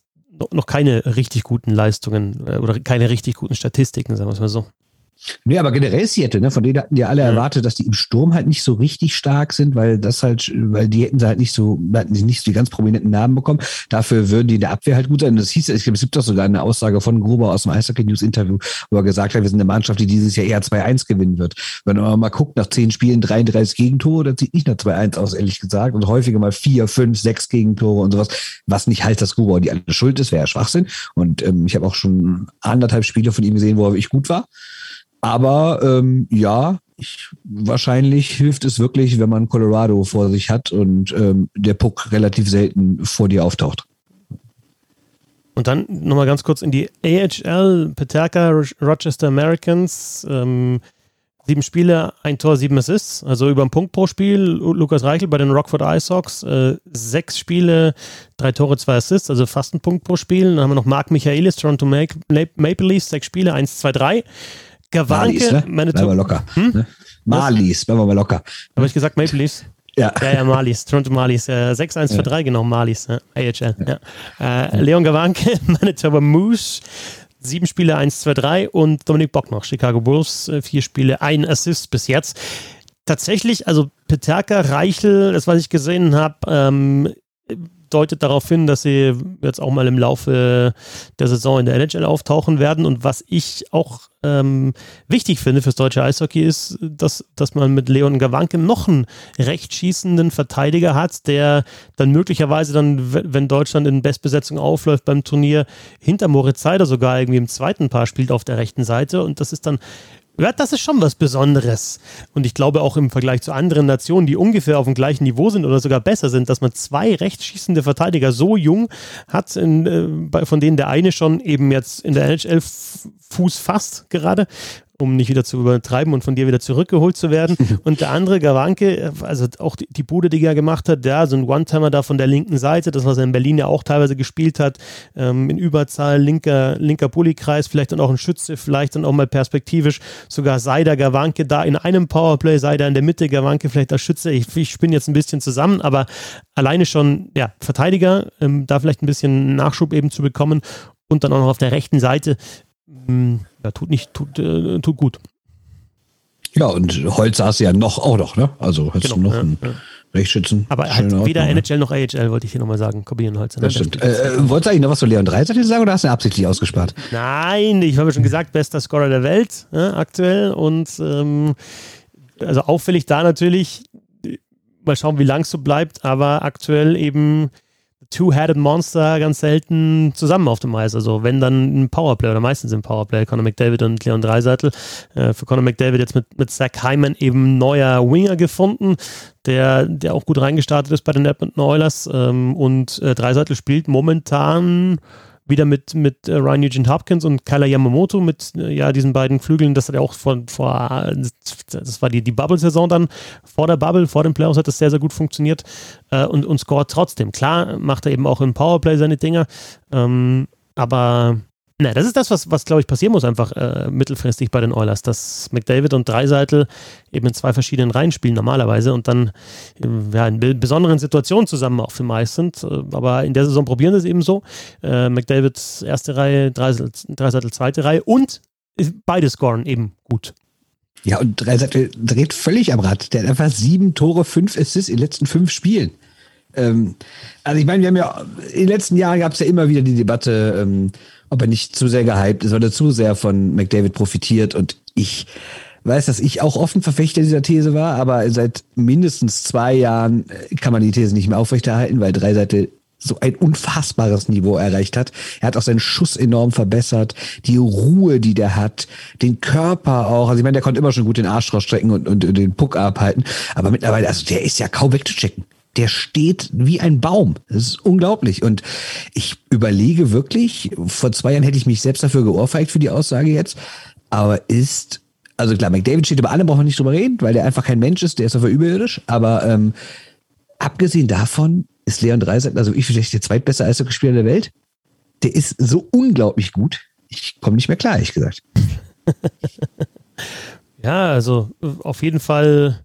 noch keine richtig guten Leistungen äh, oder keine richtig guten Statistiken, sagen wir es mal so. Nee, aber generell Seattle, ne, von denen hatten ja alle erwartet, dass die im Sturm halt nicht so richtig stark sind, weil das halt, weil die hätten sie halt nicht so, hatten sie nicht so die ganz prominenten Namen bekommen. Dafür würden die in der Abwehr halt gut sein. Das hieß, ich glaube, es gibt doch sogar eine Aussage von Gruber aus dem Eishockey News Interview, wo er gesagt hat, wir sind eine Mannschaft, die dieses Jahr eher 2-1 gewinnen wird. Wenn man mal guckt, nach zehn Spielen 33 Gegentore, das sieht nicht nach 2-1 aus, ehrlich gesagt. Und häufiger mal vier, fünf, sechs Gegentore und sowas, was nicht heißt, dass Gruber die alle schuld ist, wäre ja Schwachsinn. Und ähm, ich habe auch schon anderthalb Spiele von ihm gesehen, wo er wirklich gut war. Aber ähm, ja, ich, wahrscheinlich hilft es wirklich, wenn man Colorado vor sich hat und ähm, der Puck relativ selten vor dir auftaucht. Und dann nochmal ganz kurz in die AHL, Peterka, Rochester Americans. Ähm, sieben Spiele, ein Tor, sieben Assists, also über einen Punkt pro Spiel. Lukas Reichel bei den Rockford Ice Sox, äh, sechs Spiele, drei Tore, zwei Assists, also fast ein Punkt pro Spiel. Dann haben wir noch Mark Michaelis, Toronto Maple Leafs, sechs Spiele, eins, zwei, drei. Gawanke, Malis, ne? Manitoba. Bleiben wir locker. Hm? Ne? Malis, bleiben wir mal locker. Habe ich gesagt Maple Leafs? Ja. Ja, ja, Malis, Toronto Malis. Äh, 6-1 für 3, genau, Malis, ja, AHL. Ja. Äh, Leon Gawanke, [laughs] Manitoba Moose, sieben Spiele, 1, 2, 3 und Dominik Bock noch, Chicago Bulls, äh, vier Spiele, ein Assist bis jetzt. Tatsächlich, also Peterka, Reichel, das, was ich gesehen habe, ähm, deutet darauf hin, dass sie jetzt auch mal im Laufe der Saison in der NHL auftauchen werden. Und was ich auch ähm, wichtig finde fürs deutsche Eishockey ist, dass, dass man mit Leon Gawanke noch einen rechtschießenden Verteidiger hat, der dann möglicherweise dann, wenn Deutschland in Bestbesetzung aufläuft beim Turnier, hinter Moritz Seider sogar irgendwie im zweiten Paar spielt auf der rechten Seite. Und das ist dann ja, das ist schon was Besonderes. Und ich glaube auch im Vergleich zu anderen Nationen, die ungefähr auf dem gleichen Niveau sind oder sogar besser sind, dass man zwei rechtsschießende Verteidiger so jung hat, in, äh, von denen der eine schon eben jetzt in der NHL Fuß fasst gerade um nicht wieder zu übertreiben und von dir wieder zurückgeholt zu werden. [laughs] Und der andere, Gawanke, also auch die, die Bude, die er gemacht hat, ja, so ein One-Timer da von der linken Seite, das, was er in Berlin ja auch teilweise gespielt hat, ähm, in Überzahl, linker, linker Bullykreis, vielleicht dann auch ein Schütze, vielleicht dann auch mal perspektivisch sogar Seider, Gawanke da in einem Powerplay, Seider in der Mitte, Gawanke vielleicht als Schütze. Ich, ich spinne jetzt ein bisschen zusammen, aber alleine schon, ja, Verteidiger, ähm, da vielleicht ein bisschen Nachschub eben zu bekommen und dann auch noch auf der rechten Seite ja, tut nicht, tut, äh, tut gut. Ja, und Holz saß ja noch auch noch, ne? Also hast genau, du noch ja, einen ja. Rechtsschützen. Aber halt weder Ordnung, NHL noch AHL, wollte ich hier nochmal sagen. Kobieren Holz. Ne? Das stimmt. Äh, wolltest du eigentlich noch was zu Leon Dreiseitel sagen oder hast du ihn absichtlich ausgespart? Nein, ich habe schon gesagt, bester Scorer der Welt ne, aktuell. Und ähm, also auffällig da natürlich, mal schauen, wie lang es so bleibt, aber aktuell eben Two-Headed Monster ganz selten zusammen auf dem Eis. Also wenn dann ein Powerplay oder meistens ein Powerplay, Conor McDavid und Leon Dreiseitel. Äh, für Conor McDavid jetzt mit, mit Zach Hyman eben neuer Winger gefunden, der, der auch gut reingestartet ist bei den Edmonton Oilers. Ähm, und äh, Dreiseitel spielt momentan wieder mit, mit äh, Ryan Nugent Hopkins und Kyler Yamamoto mit äh, ja, diesen beiden Flügeln. Das hat ja auch vor, vor das war die, die Bubble-Saison dann. Vor der Bubble, vor den Playoffs hat das sehr, sehr gut funktioniert äh, und, und scoret trotzdem. Klar, macht er eben auch im Powerplay seine Dinger, ähm, aber na, das ist das, was, was glaube ich, passieren muss, einfach äh, mittelfristig bei den Oilers, dass McDavid und Dreiseitel eben in zwei verschiedenen Reihen spielen normalerweise und dann äh, ja, in besonderen Situationen zusammen auch für meist sind. Äh, aber in der Saison probieren sie es eben so. Äh, McDavid erste Reihe, Dreiseitel, Dreiseitel zweite Reihe und beide scoren eben gut. Ja, und Dreiseitel dreht völlig am Rad. Der hat einfach sieben Tore, fünf Assists in den letzten fünf Spielen. Ähm, also ich meine, wir haben ja in den letzten Jahren gab es ja immer wieder die Debatte, ähm, ob er nicht zu sehr gehypt ist, weil er zu sehr von McDavid profitiert. Und ich weiß, dass ich auch offen Verfechter dieser These war, aber seit mindestens zwei Jahren äh, kann man die These nicht mehr aufrechterhalten, weil Dreiseite so ein unfassbares Niveau erreicht hat. Er hat auch seinen Schuss enorm verbessert, die Ruhe, die der hat, den Körper auch. Also ich meine, der konnte immer schon gut den Arsch rausstrecken und, und, und den Puck abhalten. Aber mittlerweile, also der ist ja kaum wegzuchecken. Der steht wie ein Baum. Das ist unglaublich. Und ich überlege wirklich, vor zwei Jahren hätte ich mich selbst dafür geohrfeigt für die Aussage jetzt, aber ist, also klar, McDavid steht über allem, brauchen wir nicht drüber reden, weil der einfach kein Mensch ist, der ist einfach überirdisch. Aber ähm, abgesehen davon ist Leon Dreiseitel, also ich vielleicht der zweitbeste Eishockeyspieler der Welt. Der ist so unglaublich gut. Ich komme nicht mehr klar, ehrlich gesagt. [laughs] ja, also auf jeden Fall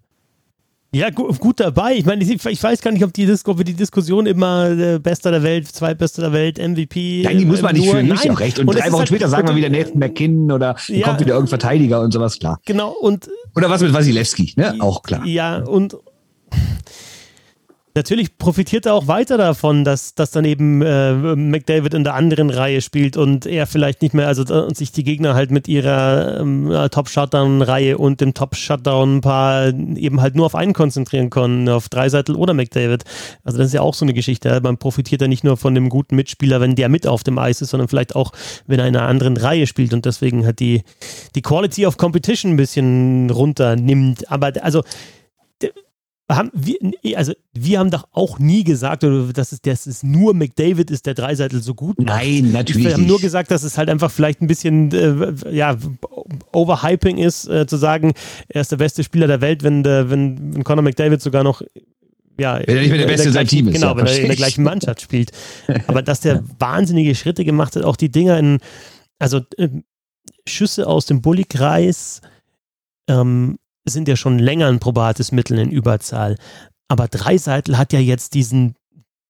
ja, gut, gut, dabei. Ich meine, ich, ich, weiß gar nicht, ob, die, wir die Diskussion immer äh, Bester der Welt, Zweitbester der Welt, MVP. Nein, die muss man nicht führen, nicht auch recht. Und, und drei Wochen halt, später sagen wir wieder Nathan McKinnon oder ja, kommt wieder irgendein Verteidiger und sowas, klar. Genau, und. Oder was mit Wasilewski, ne? Auch klar. Ja, und Natürlich profitiert er auch weiter davon, dass, dass dann eben äh, McDavid in der anderen Reihe spielt und er vielleicht nicht mehr, also äh, sich die Gegner halt mit ihrer ähm, Top-Shutdown-Reihe und dem Top-Shutdown ein paar eben halt nur auf einen konzentrieren können, auf Dreiseitel oder McDavid. Also das ist ja auch so eine Geschichte. Man profitiert ja nicht nur von dem guten Mitspieler, wenn der mit auf dem Eis ist, sondern vielleicht auch, wenn er in einer anderen Reihe spielt und deswegen halt die, die Quality of Competition ein bisschen runternimmt. Aber also haben wir, also wir haben doch auch nie gesagt, dass es, dass es nur McDavid ist, der Dreiseitel so gut macht. Nein, natürlich. Wir haben nur gesagt, dass es halt einfach vielleicht ein bisschen äh, ja, Overhyping ist, äh, zu sagen, er ist der beste Spieler der Welt, wenn, der, wenn, wenn Conor McDavid sogar noch ja, wenn er nicht mehr der Beste sein Team ist. Genau, ja, wenn er in der gleichen Mannschaft spielt. [laughs] Aber dass der wahnsinnige Schritte gemacht hat, auch die Dinger in, also äh, Schüsse aus dem Bulli-Kreis, ähm, sind ja schon länger ein probates Mittel in Überzahl. Aber Dreiseitel hat ja jetzt diesen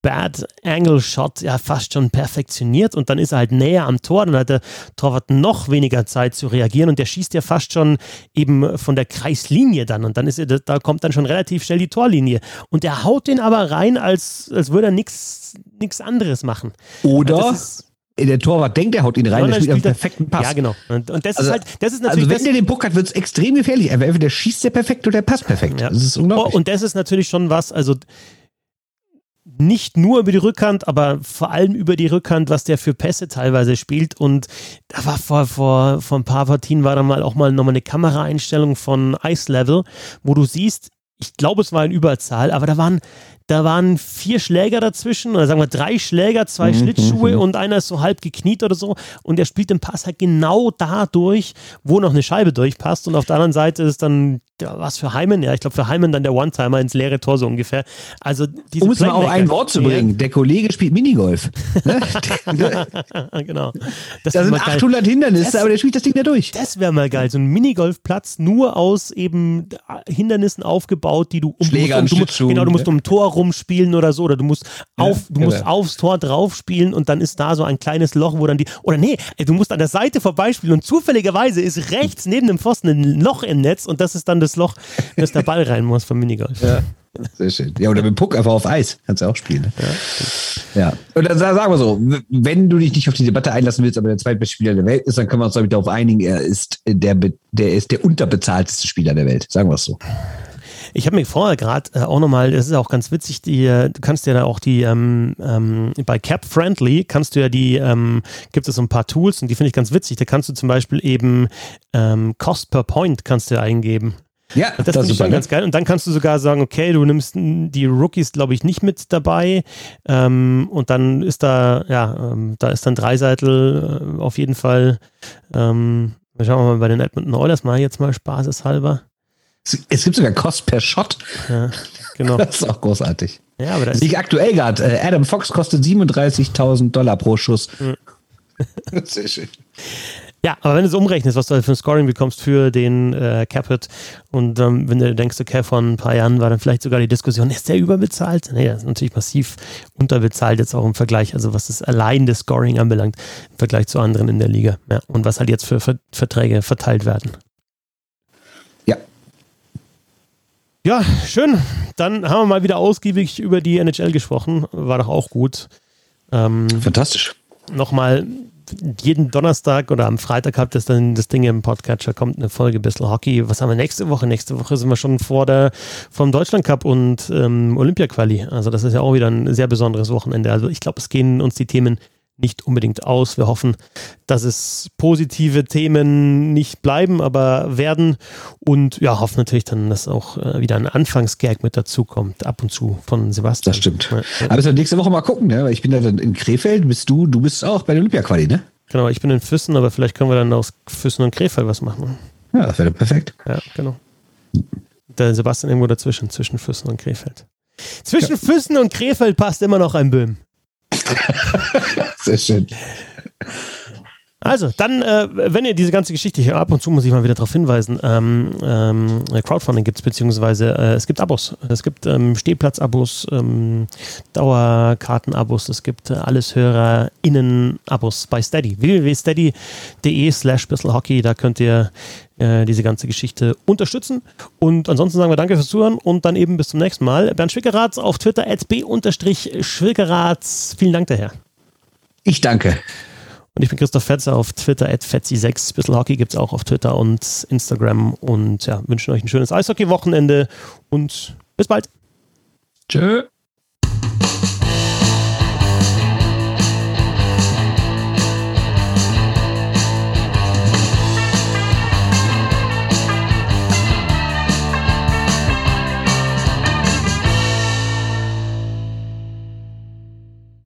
Bad Angle Shot ja fast schon perfektioniert und dann ist er halt näher am Tor, dann hat der Torwart noch weniger Zeit zu reagieren und der schießt ja fast schon eben von der Kreislinie dann und dann ist er, da kommt dann schon relativ schnell die Torlinie und er haut den aber rein, als, als würde er nichts anderes machen. Oder der Torwart denkt, er haut ihn rein, der spielt einen perfekten Pass. Ja, genau. Und, und das also, ist halt, das ist natürlich. Also wenn der den Puck hat, wird es extrem gefährlich. Entweder der schießt der perfekt oder der passt perfekt. Ja. Das ist unglaublich. Oh, und das ist natürlich schon was, also nicht nur über die Rückhand, aber vor allem über die Rückhand, was der für Pässe teilweise spielt. Und da war vor, vor, vor ein paar Partien war da mal auch mal nochmal eine Kameraeinstellung von Ice Level, wo du siehst, ich glaube, es war in Überzahl, aber da waren da waren vier Schläger dazwischen, oder sagen wir drei Schläger, zwei mhm. Schlittschuhe mhm. und einer ist so halb gekniet oder so. Und er spielt den Pass halt genau da durch, wo noch eine Scheibe durchpasst. Und auf der anderen Seite ist dann ja, was für Heimen, ja, ich glaube für Heimen dann der One-Timer ins leere Tor so ungefähr. Also diese Um es mal auf ein Wort zu bringen, der Kollege spielt Minigolf. [laughs] Ne? [laughs] genau. Das da sind 800 geil. Hindernisse, das, aber der spielt das Ding da durch. Das wäre mal geil, so ein Minigolfplatz nur aus eben Hindernissen aufgebaut, die du um, Schläger, du musst, um, genau, du musst um ein Tor rumspielen oder so, oder du musst auf, ja, du musst genau. aufs Tor drauf spielen und dann ist da so ein kleines Loch, wo dann die, oder nee, du musst an der Seite vorbeispielen und zufälligerweise ist rechts neben dem Pfosten ein Loch im Netz und das ist dann das Loch, dass der Ball rein muss vom Minigolf. Ja. Sehr schön. Ja, oder mit dem Puck einfach auf Eis. Kannst du auch spielen. Ne? Ja, ja. Und dann sagen wir so, wenn du dich nicht auf die Debatte einlassen willst, aber der zweitbeste Spieler der Welt ist, dann können wir uns damit darauf einigen, er ist der, der ist der unterbezahlteste Spieler der Welt. Sagen wir es so. Ich habe mir vorher gerade äh, auch nochmal, das ist auch ganz witzig, die, äh, du kannst ja da auch die, ähm, ähm, bei Cap Friendly kannst du ja die, ähm, gibt es so ein paar Tools und die finde ich ganz witzig. Da kannst du zum Beispiel eben ähm, Cost per Point kannst du eingeben. Ja, das, das ist schon ne? ganz geil. Und dann kannst du sogar sagen, okay, du nimmst die Rookies, glaube ich, nicht mit dabei. Ähm, und dann ist da, ja, ähm, da ist dann Dreiseitel äh, auf jeden Fall. Ähm, schauen wir mal bei den Edmonton Oilers mal jetzt mal spaßeshalber. Es gibt sogar Cost per Shot. Ja, genau. [laughs] Das ist auch großartig. Ja, aber das Liegt aktuell gerade. Äh, Adam Fox kostet 37.000 Dollar pro Schuss. Mhm. [laughs] Sehr schön. Ja, aber wenn du es umrechnest, was du halt für ein Scoring bekommst für den äh, Capit und ähm, wenn du denkst, okay, vor ein paar Jahren war dann vielleicht sogar die Diskussion, ist der überbezahlt? Nee, das ist natürlich massiv unterbezahlt jetzt auch im Vergleich, also was das allein das Scoring anbelangt, im Vergleich zu anderen in der Liga. Ja, und was halt jetzt für Verträge verteilt werden. Ja, schön. Dann haben wir mal wieder ausgiebig über die NHL gesprochen. War doch auch gut. Ähm, Fantastisch. Nochmal jeden Donnerstag oder am Freitag habt ihr dann das Ding im Podcatcher, kommt eine Folge Bissl Hockey. Was haben wir nächste Woche? Nächste Woche sind wir schon vor der vom Deutschland Cup und ähm, Olympia-Quali. Also das ist ja auch wieder ein sehr besonderes Wochenende. Also ich glaube, es gehen uns die Themen nicht unbedingt aus. Wir hoffen, dass es positive Themen nicht bleiben, aber werden. Und ja, hoffen natürlich dann, dass auch äh, wieder ein Anfangsgag mit dazukommt, ab und zu von Sebastian. Das stimmt. Ja. Aber wir nächste Woche mal gucken, ne? weil ich bin ja dann in Krefeld, bist du, du bist auch bei der Olympia-Quali, ne? Genau, ich bin in Füssen, aber vielleicht können wir dann aus Füssen und Krefeld was machen. Ja, das wäre perfekt. Ja, genau. Der Sebastian irgendwo dazwischen, zwischen Füssen und Krefeld. Zwischen ja. Füssen und Krefeld passt immer noch ein Böhm. [laughs] Sehr schön. Also, dann, äh, wenn ihr diese ganze Geschichte hier ab und zu muss ich mal wieder darauf hinweisen, ähm, ähm, Crowdfunding gibt es, beziehungsweise äh, es gibt Abos. Es gibt ähm, Stehplatz-Abos, ähm, Dauerkarten-Abos, es gibt äh, alles HörerInnen-Abos bei Steady. www.steady.de slash bisselhockey, da könnt ihr äh, diese ganze Geschichte unterstützen. Und ansonsten sagen wir danke fürs Zuhören und dann eben bis zum nächsten Mal. Bernd Schwickerath auf Twitter at b-schwickerath. Vielen Dank daher. Ich danke. Und ich bin Christoph Fetzer auf Twitter at Fetzi6. Bissl Hockey gibt es auch auf Twitter und Instagram. Und ja, wünschen euch ein schönes Eishockey-Wochenende und bis bald. Tschö.